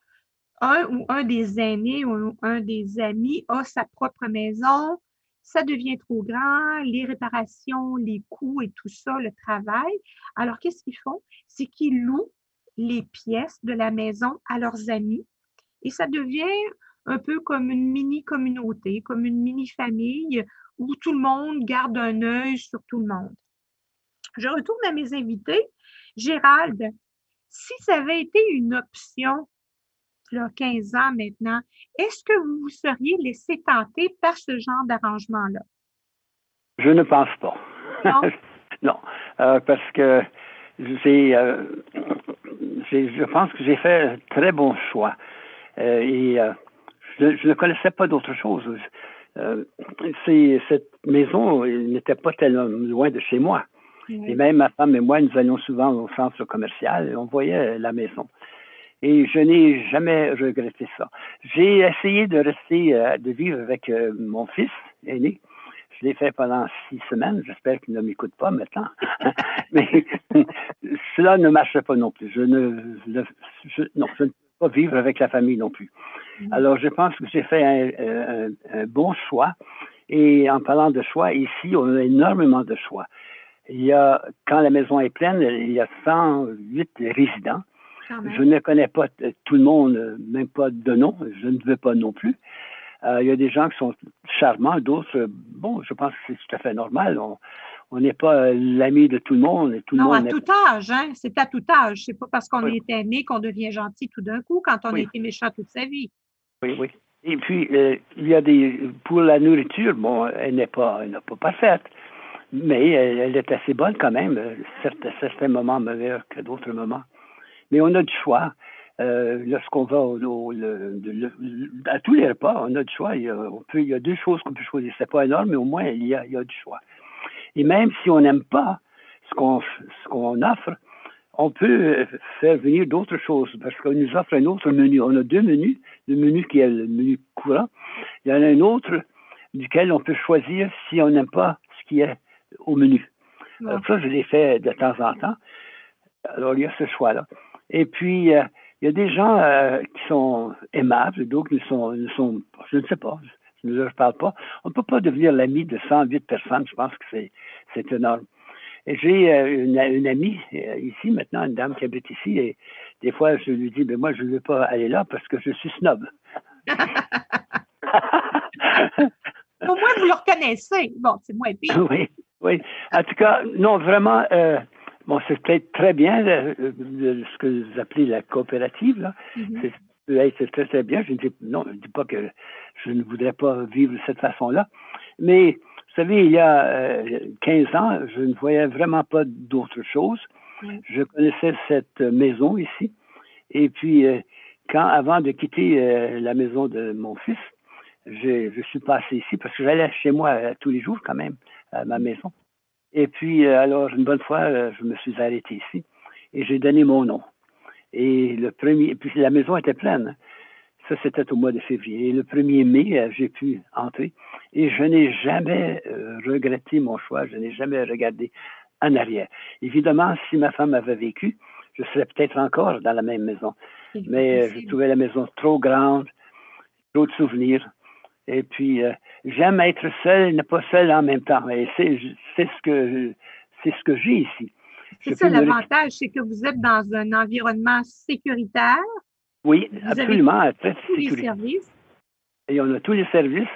un ou un des aînés ou un des amis a sa propre maison, ça devient trop grand, les réparations, les coûts et tout ça, le travail. Alors, qu'est-ce qu'ils font? C'est qu'ils louent les pièces de la maison à leurs amis et ça devient un peu comme une mini-communauté, comme une mini-famille où tout le monde garde un œil sur tout le monde. Je retourne à mes invités. Gérald, si ça avait été une option, il y a 15 ans maintenant, est-ce que vous vous seriez laissé tenter par ce genre d'arrangement-là? Je ne pense pas. Non, non euh, parce que j'ai, euh, je pense que j'ai fait un très bon choix. Euh, et je, ne connaissais pas d'autre chose. cette maison n'était pas tellement loin de chez moi. Et même ma femme et moi, nous allions souvent au centre commercial et on voyait la maison. Et je n'ai jamais regretté ça. J'ai essayé de rester, de vivre avec mon fils aîné. Je l'ai fait pendant six semaines. J'espère qu'il ne m'écoute pas maintenant. Mais cela ne marchait pas non plus. Je ne, je, non, je ne pas vivre avec la famille non plus. Mm-hmm. Alors, je pense que j'ai fait un, un, bon choix. Et en parlant de choix, ici, on a énormément de choix. Il y a, quand la maison est pleine, il y a 108 résidents. Je ne connais pas tout le monde, même pas de nom. Je ne veux pas non plus. Euh, il y a des gens qui sont charmants, d'autres, bon, je pense que c'est tout à fait normal. On n'est pas l'ami de tout le monde. Et tout non, le monde à tout âge, hein? C'est à tout âge. C'est pas parce qu'on est aimé qu'on devient gentil tout d'un coup quand on a été méchant toute sa vie. Oui, oui. Et puis, euh, il y a des. Pour la nourriture, bon, elle n'est pas, elle pas parfaite, mais elle, est assez bonne quand même. Certains, certains moments meilleurs que d'autres moments. Mais on a du choix. Euh, lorsqu'on va au, à tous les repas, on a du choix. Il y a, on peut, il y a deux choses qu'on peut choisir. C'est pas énorme, mais au moins, il y a, il y a du choix. Et même si on n'aime pas ce qu'on offre, on peut faire venir d'autres choses parce qu'on nous offre un autre menu. On a deux menus. Le menu qui est le menu courant. Il y en a un autre duquel on peut choisir si on n'aime pas ce qui est au menu. Alors ça, je l'ai fait de temps en temps. Alors, il y a ce choix-là. Et puis, euh, il y a des gens euh, qui sont aimables, d'autres qui sont, sont, je ne sais pas, je ne leur parle pas. On ne peut pas devenir l'ami de 108 personnes, je pense que c'est, énorme. Et j'ai euh, une, une, amie euh, ici maintenant, une dame qui habite ici, et des fois je lui dis, mais moi je ne veux pas aller là parce que je suis snob. Au moins vous le reconnaissez. Bon, c'est moins pire. Oui, oui. En tout cas, non, vraiment, Bon, c'est peut-être très bien euh, ce que vous appelez la coopérative. Là. Mm-hmm. C'est très, très bien. Je ne dis, non, je ne dis pas que je ne voudrais pas vivre de cette façon-là. Mais, vous savez, il y a 15 euh, ans, je ne voyais vraiment pas d'autre chose. Je connaissais cette maison ici. Et puis, euh, quand, avant de quitter la maison de mon fils, je, je suis passé ici parce que j'allais chez moi tous les jours quand même, à ma maison. Et puis, euh, alors, une bonne fois, euh, je me suis arrêté ici et j'ai donné mon nom. Et le premier, puis la maison était pleine. Ça, c'était au mois de février. Et le 1er mai, euh, j'ai pu entrer. Et je n'ai jamais regretté mon choix. Je n'ai jamais regardé en arrière. Évidemment, si ma femme avait vécu, je serais peut-être encore dans la même maison. Mais je trouvais la maison trop grande, trop de souvenirs. Et puis, euh, j'aime être seul ne pas seul en même temps. Et c'est ce que c'est ce que j'ai ici. C'est ça l'avantage, c'est que vous êtes dans un environnement sécuritaire. Oui, absolument, tous les services. Et on a tous les services.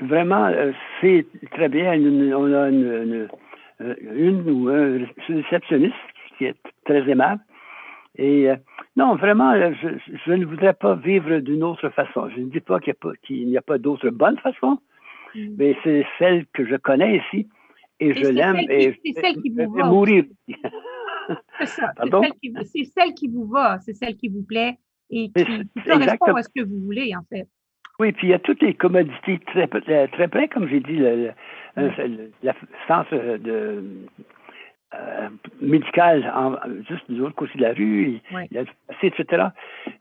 Vraiment, euh, c'est très bien. On a une, une, une ou un réceptionniste qui est très aimable. Et euh, non, vraiment, euh, je, ne voudrais pas vivre d'une autre façon. Je ne dis pas qu'il n'y a pas, d'autre bonne façon, mm. mais c'est celle que je connais ici et, je l'aime et c'est celle qui vous va. mourir. c'est ça. C'est celle, qui vous va, c'est celle qui vous plaît et qui, correspond à ce que vous voulez, en fait. Oui, puis il y a toutes les commodités très, très près, comme j'ai dit, le, le, mm. centre de euh, médical juste de l'autre côté de la rue, il, y a etc.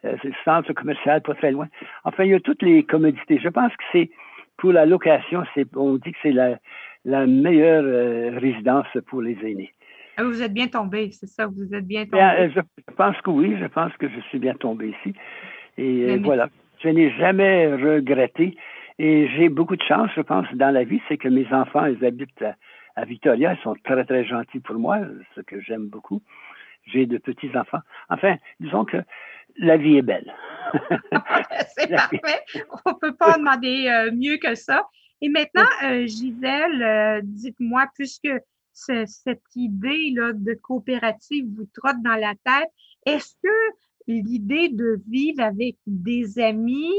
Euh, c'est le centre commercial pas très loin. Enfin, il y a toutes les commodités. Je pense que c'est pour la location, c'est on dit que c'est la, la meilleure résidence pour les aînés. Ah, vous êtes bien tombé, c'est ça, vous êtes bien tombé. je, pense que oui, je pense que je suis bien tombé ici. Et voilà, je n'ai jamais regretté. Et j'ai beaucoup de chance, je pense, dans la vie, c'est que mes enfants, ils habitent à, Victoria, ils sont très, très gentils pour moi, ce que j'aime beaucoup. J'ai de petits-enfants. Enfin, disons que la vie est belle. c'est parfait. On ne peut pas demander euh, mieux que ça. Et maintenant, euh, Gisèle, euh, dites-moi, puisque cette idée là, de coopérative vous trotte dans la tête, est-ce que l'idée de vivre avec des amis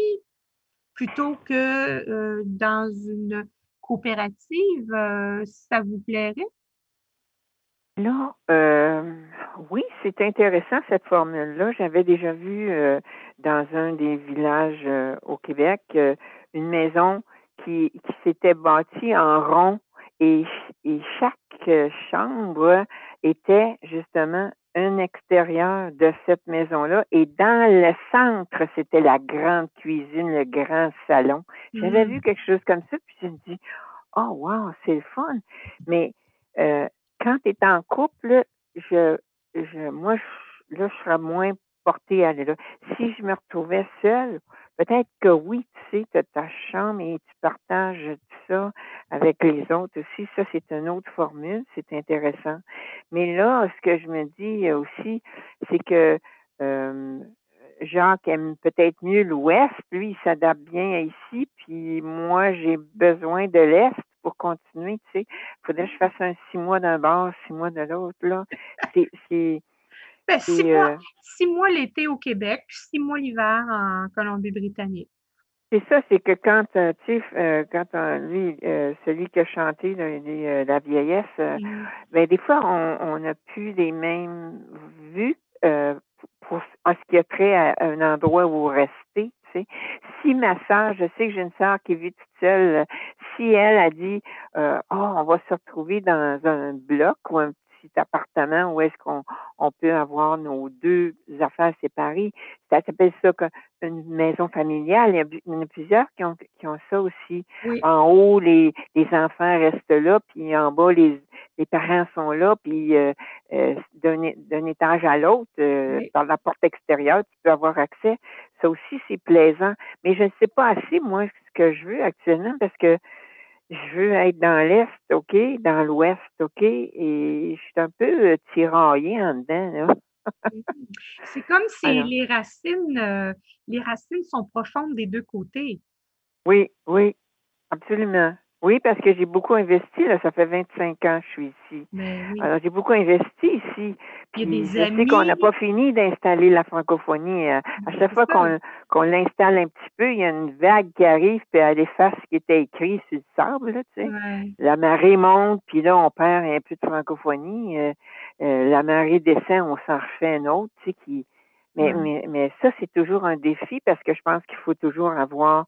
plutôt que euh, dans une coopérative, ça vous plairait? Non, oui, c'est intéressant cette formule-là. J'avais déjà vu dans un des villages au Québec une maison qui, qui s'était bâtie en rond et, et chaque chambre était justement un extérieur de cette maison-là. Et dans le centre, c'était la grande cuisine, le grand salon. J'avais mm. vu quelque chose comme ça, puis je me dis, oh wow, c'est le fun. Mais euh, quand tu es en couple, je, je moi, là, je serais moins portée à aller là. Si je me retrouvais seule, peut-être que oui, tu sais, tu as ta chambre et tu partages ça avec les autres aussi. Ça, c'est une autre formule, c'est intéressant. Mais là, ce que je me dis aussi, c'est que euh, Jacques aime peut-être mieux l'Ouest. Lui, il s'adapte bien ici, puis moi, j'ai besoin de l'Est pour continuer, tu sais. Faudrait que je fasse un six mois d'un bord, six mois de l'autre, là. C'est ben, euh, six, mois, l'été au Québec, six mois l'hiver en Colombie-Britannique. C'est ça, c'est que quand, euh, tu sais, euh, quand lui, celui qui a chanté la vieillesse, mm. ben, des fois, on n'a plus les mêmes vues pour en ce qui a trait à un endroit où rester. Tu sais. Si ma sœur, je sais que j'ai une sœur qui vit toute seule, si elle a dit, oh, on va se retrouver dans un bloc ou un petit appartement où est-ce qu'on on peut avoir nos deux affaires séparées. Ça s'appelle ça une maison familiale. Il y en a plusieurs qui ont, qui ont ça aussi. En haut, les, les enfants restent là, puis en bas, les, les parents sont là, puis euh, euh, d'un étage à l'autre, euh, dans la porte extérieure, tu peux avoir accès. Ça aussi, c'est plaisant. Mais je ne sais pas assez, moi, ce que je veux actuellement, parce que je veux être dans l'Est, OK, dans l'Ouest, OK, et je suis un peu euh, tiraillée en dedans, là. C'est comme si les racines, euh, les racines sont profondes des deux côtés. Oui, oui, absolument. Oui, parce que j'ai beaucoup investi, là, ça fait 25 ans que je suis ici. Ben Alors, j'ai beaucoup investi ici. Puis, il y a des je sais qu'on n'a pas fini d'installer la francophonie. Euh, à chaque fois qu'on qu'on l'installe un petit peu, il y a une vague qui arrive, puis elle efface ce qui était écrit sur le sable, là, tu sais. La marée monte, puis là, on perd un peu de francophonie. Euh, euh, la marée descend, on s'en refait un autre, tu sais, qui... Mais, mais, mais ça, c'est toujours un défi parce que je pense qu'il faut toujours avoir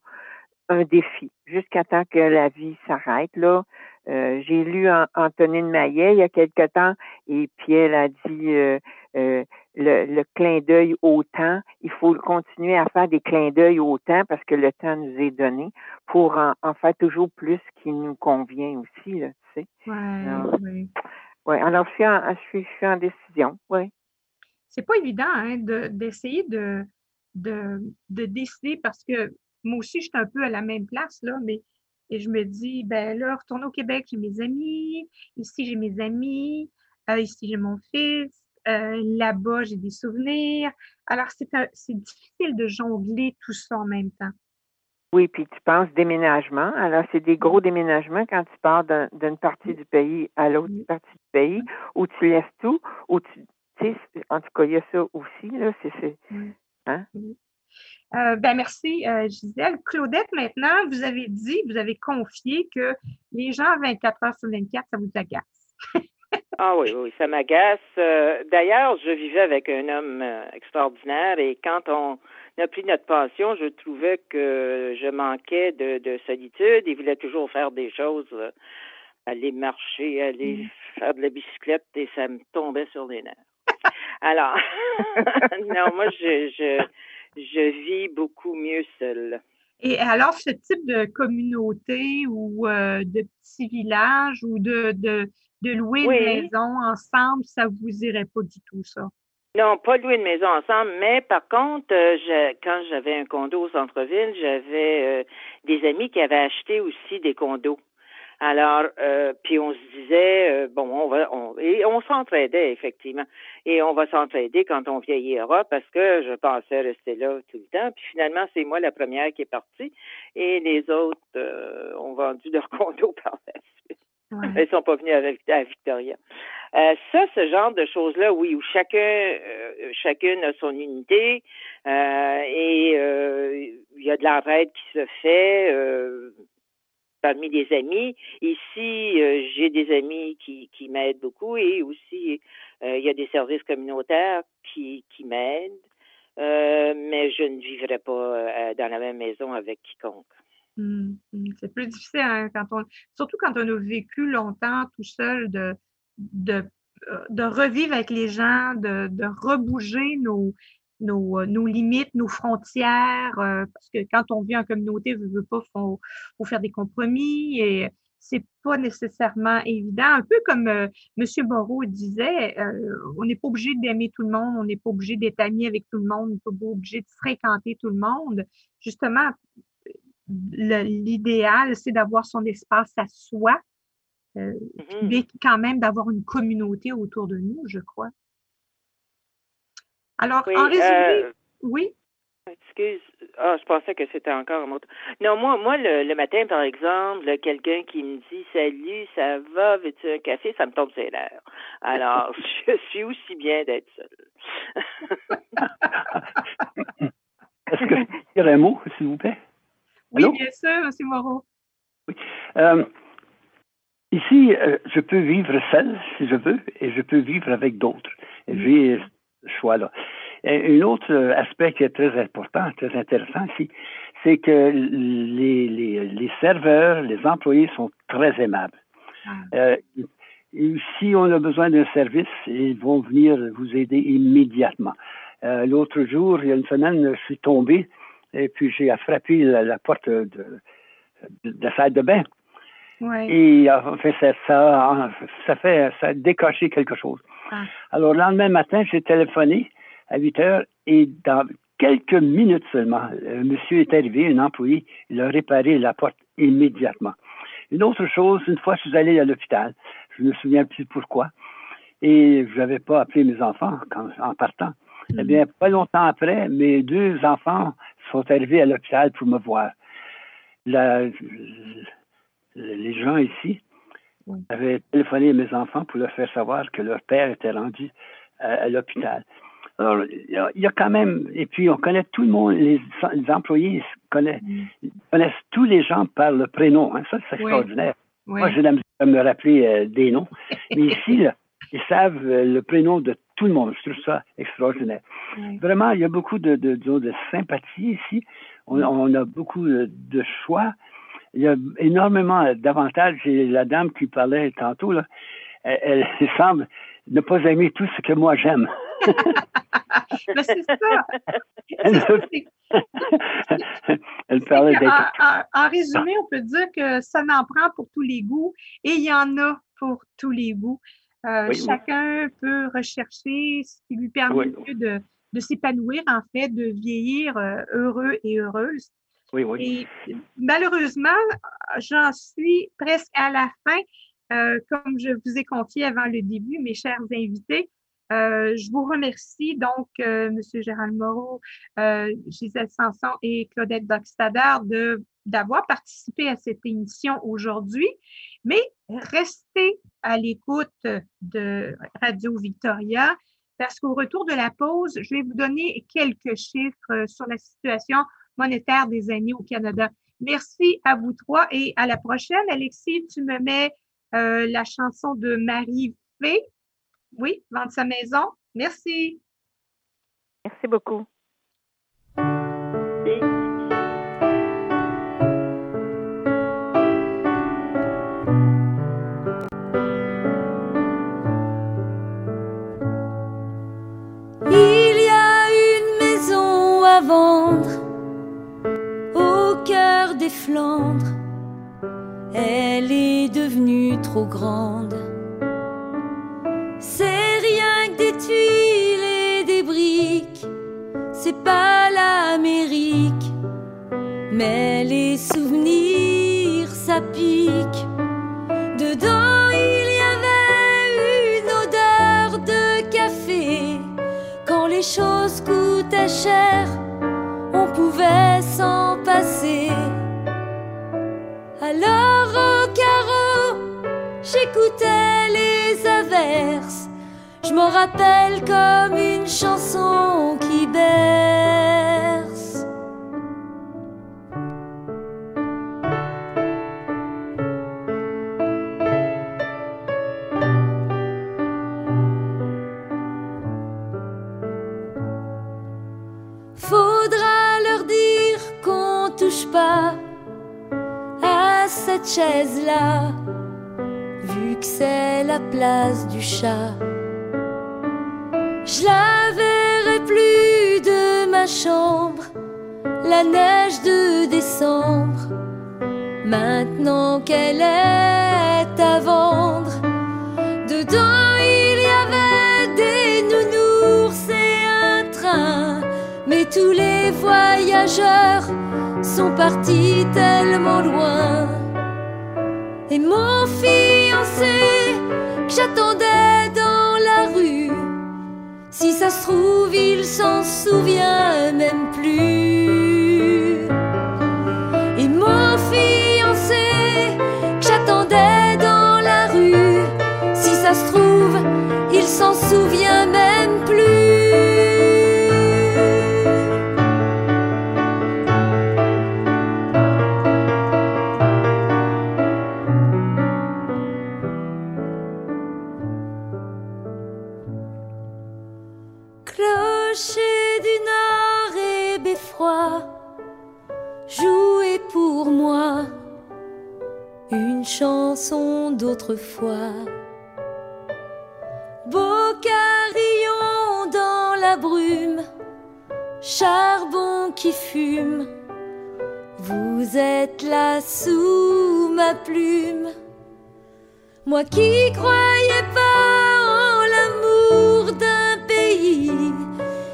un défi jusqu'à temps que la vie s'arrête. Là, euh, j'ai lu Antonine Maillet il y a quelque temps et puis elle a dit euh, euh, le, clin d'œil au temps. Il faut continuer à faire des clins d'œil au temps parce que le temps nous est donné pour en, faire toujours plus qui nous convient aussi. Là, tu sais. Ouais, alors, ouais. alors je suis en, je suis, je suis en décision. Ouais. C'est pas évident hein, d'essayer de, de, de décider parce que moi aussi, je suis un peu à la même place, là, mais et je me dis, ben là, retourner au Québec, j'ai mes amis, ici, j'ai mes amis, euh, ici, j'ai mon fils, euh, là-bas, j'ai des souvenirs. Alors, c'est difficile de jongler tout ça en même temps. Oui, puis tu penses déménagement. Alors, c'est des gros déménagements quand tu pars d'une partie du pays à l'autre partie du pays, où tu laisses tout, où tu, tu sais, en tout cas, il y a ça aussi, là, c'est, hein? Euh, ben merci, euh, Gisèle. Claudette, maintenant, vous avez dit, vous avez confié que les gens 24 heures sur 24, ça vous agace. ah oui, oui, ça m'agace. Euh, d'ailleurs, je vivais avec un homme extraordinaire et quand on a pris notre passion, je trouvais que je manquais de, solitude. Il voulait toujours faire des choses, aller marcher, aller faire de la bicyclette et ça me tombait sur les nerfs. Alors, non, moi, je, je, je vis beaucoup mieux seule. Et alors, ce type de communauté ou euh, de petit village ou de, de, de louer une maison ensemble, ça vous irait pas du tout, ça? Non, pas louer une maison ensemble, mais par contre, euh, je, quand j'avais un condo au centre-ville, j'avais euh, des amis qui avaient acheté aussi des condos. Alors, euh, puis on se disait, euh, bon, on va, on, et on s'entraidait effectivement, et on va s'entraider quand on vieillira parce que je pensais rester là tout le temps. Puis finalement, c'est moi la première qui est partie, et les autres euh, ont vendu leur condo par la suite. Ils sont pas venus à, à Victoria. ça, ce genre de choses-là, oui, où chacun, chacune a son unité et il y a de l'entraide qui se fait parmi des amis. Ici, euh, j'ai des amis qui, qui m'aident beaucoup et aussi euh, il y a des services communautaires qui, qui m'aident. Euh, mais je ne vivrai pas dans la même maison avec quiconque. Mmh, mmh. c'est plus difficile hein, quand on, surtout quand on a vécu longtemps tout seul de, de, de revivre avec les gens, de, de rebouger nos, euh, nos, limites, nos frontières, euh, parce que quand on vit en communauté, il veut pas, faut, faut faire des compromis et c'est pas nécessairement évident. Un peu comme euh, M. Moreau disait, on n'est pas obligé d'aimer tout le monde, on n'est pas obligé d'être ami avec tout le monde, on n'est pas obligé de fréquenter tout le monde. Justement, l'idéal, c'est d'avoir son espace à soi, mais mm-hmm. quand même d'avoir une communauté autour de nous, je crois. Alors, en résumé, euh, oui. Excuse, ah, je pensais que c'était encore un autre. Non, moi, moi le, matin, par exemple, quelqu'un qui me dit Salut, ça va, veux-tu un café? Ça me tombe sur l'air. Alors, je suis aussi bien d'être seule. Est-ce que je dire un mot, s'il vous plaît? Oui, bien sûr, M. Moreau. Oui. Euh, ici, euh, je peux vivre seul, si je veux, et je peux vivre avec d'autres. J'ai choix-là. Un autre euh, aspect qui est très important, très intéressant ici, c'est que les, les, les, serveurs, les employés sont très aimables. Ah. Euh, si on a besoin d'un service, ils vont venir vous aider immédiatement. Euh, L'autre jour, il y a une semaine, je suis tombé et puis j'ai frappé la, porte de, de, la salle de bain. Et enfin, ça, ça, ça, fait, ça a décoché quelque chose. Ah. Alors, le lendemain matin, j'ai téléphoné à 8 heures et dans quelques minutes seulement, un monsieur est arrivé, un employé, il a réparé la porte immédiatement. Une autre chose, une fois, je suis allé à l'hôpital. Je ne me souviens plus pourquoi. Et je n'avais pas appelé mes enfants en partant. Eh mm. bien, pas longtemps après, mes deux enfants sont arrivés à l'hôpital pour me voir. les gens ici j'avais téléphoné à mes enfants pour leur faire savoir que leur père était rendu à, l'hôpital. Alors, il y, a quand même, et puis on connaît tout le monde, les, employés connaissent, mm. connaissent tous les gens par le prénom. Hein. ça, c'est extraordinaire. Moi, j'ai la à me rappeler euh, des noms. Mais ici, ils savent euh, le prénom de tout le monde. Je trouve ça extraordinaire. Vraiment, il y a beaucoup de, de, de, sympathie ici. On, on, a beaucoup de choix il y a énormément d'avantages. Et la dame qui parlait tantôt, là, elle, semble ne pas aimer tout ce que moi j'aime. Mais c'est ça. Elle, parlait en, en, résumé, on peut dire que ça n'en prend pour tous les goûts et il y en a pour tous les goûts. Euh, chacun peut rechercher ce qui lui permet de, de s'épanouir, en fait, de vieillir euh, heureux et heureuse. Oui, oui. Et malheureusement, j'en suis presque à la fin. Euh, comme je vous ai confié avant le début, mes chers invités, euh, je vous remercie donc, euh, M. Gérald Moreau, Gisèle Sanson et Claudette Dockstader de d'avoir participé à cette émission aujourd'hui, mais restez à l'écoute de Radio Victoria parce qu'au retour de la pause, je vais vous donner quelques chiffres sur la situation monétaire des années au Canada. Merci à vous trois et à la prochaine. Alexis, tu me mets euh, la chanson de Marie Fay. Oui, vendre sa maison. Merci. Merci beaucoup. Il y a une maison à vendre au cœur des Flandres. elle est devenue trop grande. Pas l'Amérique, mais les souvenirs ça pique. Dedans il y avait une odeur de café. Quand les choses coûtaient cher, on pouvait s'en passer. Alors au carreau, j'écoutais les averses. Je m'en rappelle comme une chanson qui Faudra leur dire qu'on touche pas à cette chaise-là, vu que c'est la place du chat. La neige de décembre, maintenant qu'elle est à vendre. Dedans il y avait des nounours et un train, mais tous les voyageurs sont partis tellement loin. Et mon fiancé que j'attendais dans la rue, si ça se trouve, il s'en souvient même plus. Chanson d'autrefois. Beau dans la brume, charbon qui fume, vous êtes là sous ma plume. Moi qui croyais pas en l'amour d'un pays,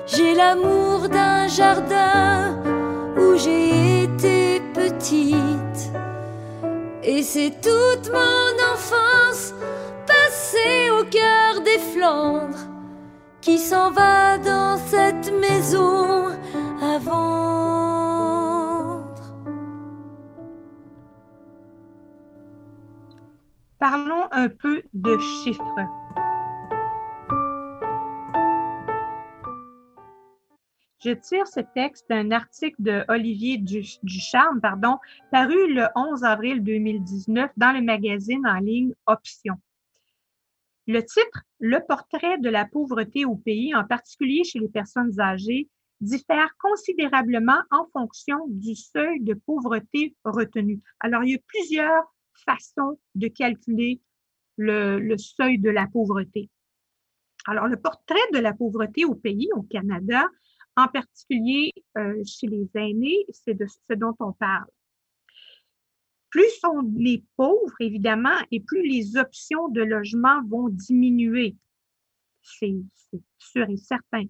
j'ai l'amour d'un jardin où j'ai été petite. Et c'est toute mon enfance passée au cœur des Flandres qui s'en va dans cette maison à vendre. Parlons un peu de chiffres. Je tire ce texte d'un article de Olivier Ducharme, pardon, paru le 11 avril 2019 dans le magazine en ligne Option. Le titre, Le portrait de la pauvreté au pays, en particulier chez les personnes âgées, diffère considérablement en fonction du seuil de pauvreté retenu. Alors, il y a plusieurs façons de calculer le, le seuil de la pauvreté. Alors, le portrait de la pauvreté au pays, au Canada, en particulier euh, chez les aînés, c'est de ce dont on parle. Plus on est pauvres, évidemment, et plus les options de logement vont diminuer. C'est sûr et certain.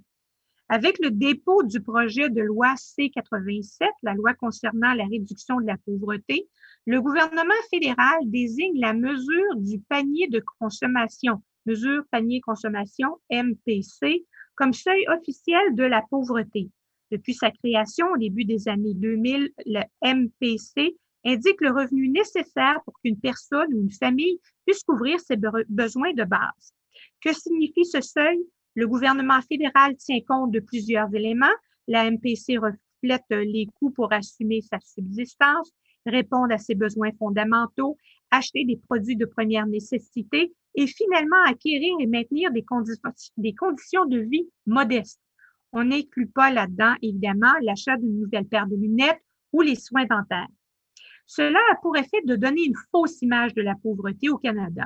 Avec le dépôt du projet de loi C-87, la loi concernant la réduction de la pauvreté, le gouvernement fédéral désigne la mesure du panier de consommation, mesure panier consommation MPC, comme seuil officiel de la pauvreté. Depuis sa création au début des années 2000, le MPC indique le revenu nécessaire pour qu'une personne ou une famille puisse couvrir ses besoins de base. Que signifie ce seuil? Le gouvernement fédéral tient compte de plusieurs éléments. La MPC reflète les coûts pour assumer sa subsistance, répondre à ses besoins fondamentaux, acheter des produits de première nécessité et finalement acquérir et maintenir des, conditions de vie modestes. On n'inclut pas là-dedans, évidemment, l'achat d'une nouvelle paire de lunettes ou les soins dentaires. Cela a pour effet de donner une fausse image de la pauvreté au Canada.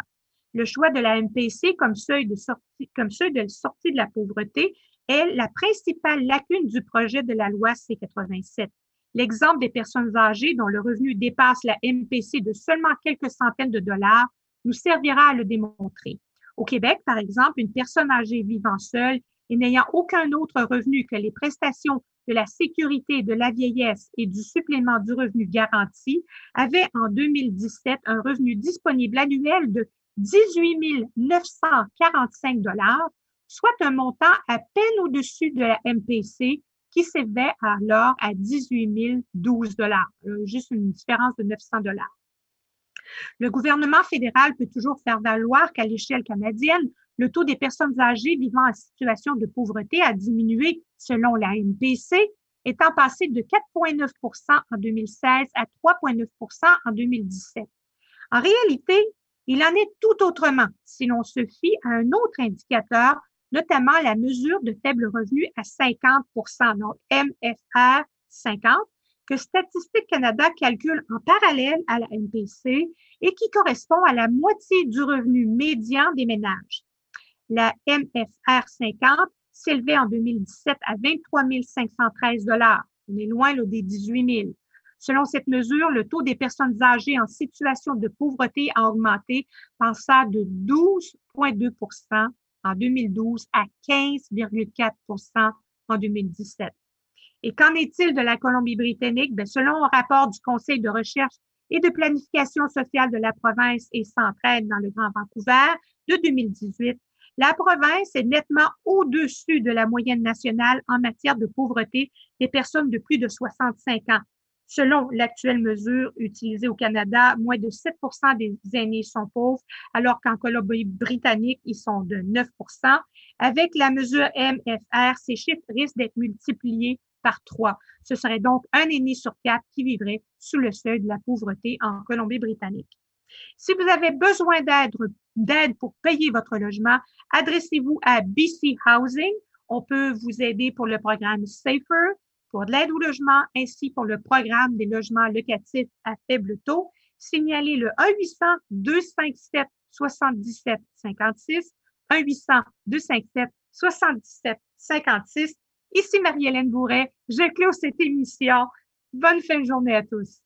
Le choix de la MPC comme seuil de sortie, comme seuil de sortie de la pauvreté est la principale lacune du projet de la loi C-87. L'exemple des personnes âgées dont le revenu dépasse la MPC de seulement quelques centaines de dollars nous servira à le démontrer. Au Québec, par exemple, une personne âgée vivant seule et n'ayant aucun autre revenu que les prestations de la sécurité de la vieillesse et du supplément du revenu garanti avait en 2017 un revenu disponible annuel de 18 945 dollars, soit un montant à peine au-dessus de la MPC qui s'élevait alors à 18 012 dollars, juste une différence de 900 dollars. Le gouvernement fédéral peut toujours faire valoir qu'à l'échelle canadienne, le taux des personnes âgées vivant en situation de pauvreté a diminué selon la MPC, étant passé de 4,9% en 2016 à 3,9% en 2017. En réalité, il en est tout autrement si l'on se fie à un autre indicateur, notamment la mesure de faible revenu à 50% donc MFR 50, que Statistique Canada calcule en parallèle à la MPC et qui correspond à la moitié du revenu médian des ménages. La MFR 50 s'élevait en 2017 à 23 513 On est loin là, des 18 000. Selon cette mesure, le taux des personnes âgées en situation de pauvreté a augmenté, passant de 12,2% en 2012 à 15,4% en 2017. Et qu'en est-il de la Colombie-Britannique? Ben, selon un rapport du Conseil de recherche et de planification sociale de la province et centraide dans le Grand Vancouver de 2018, la province est nettement au-dessus de la moyenne nationale en matière de pauvreté des personnes de plus de 65 ans. Selon l'actuelle mesure utilisée au Canada, moins de 7% des aînés sont pauvres, alors qu'en Colombie-Britannique, ils sont de 9% Avec la mesure MFR, ces chiffres risquent d'être multipliés par trois. Ce serait donc un aîné sur quatre qui vivrait sous le seuil de la pauvreté en Colombie-Britannique. Si vous avez besoin d'aide pour payer votre logement, adressez-vous à BC Housing. On peut vous aider pour le programme SAFER, pour l'aide au logement, ainsi pour le programme des logements locatifs à faible taux. Signalez le 1-800-257-77-56, 1-800-257-77-56 Ici Marie-Hélène Bourret. Je clôt cette émission. Bonne fin de journée à tous.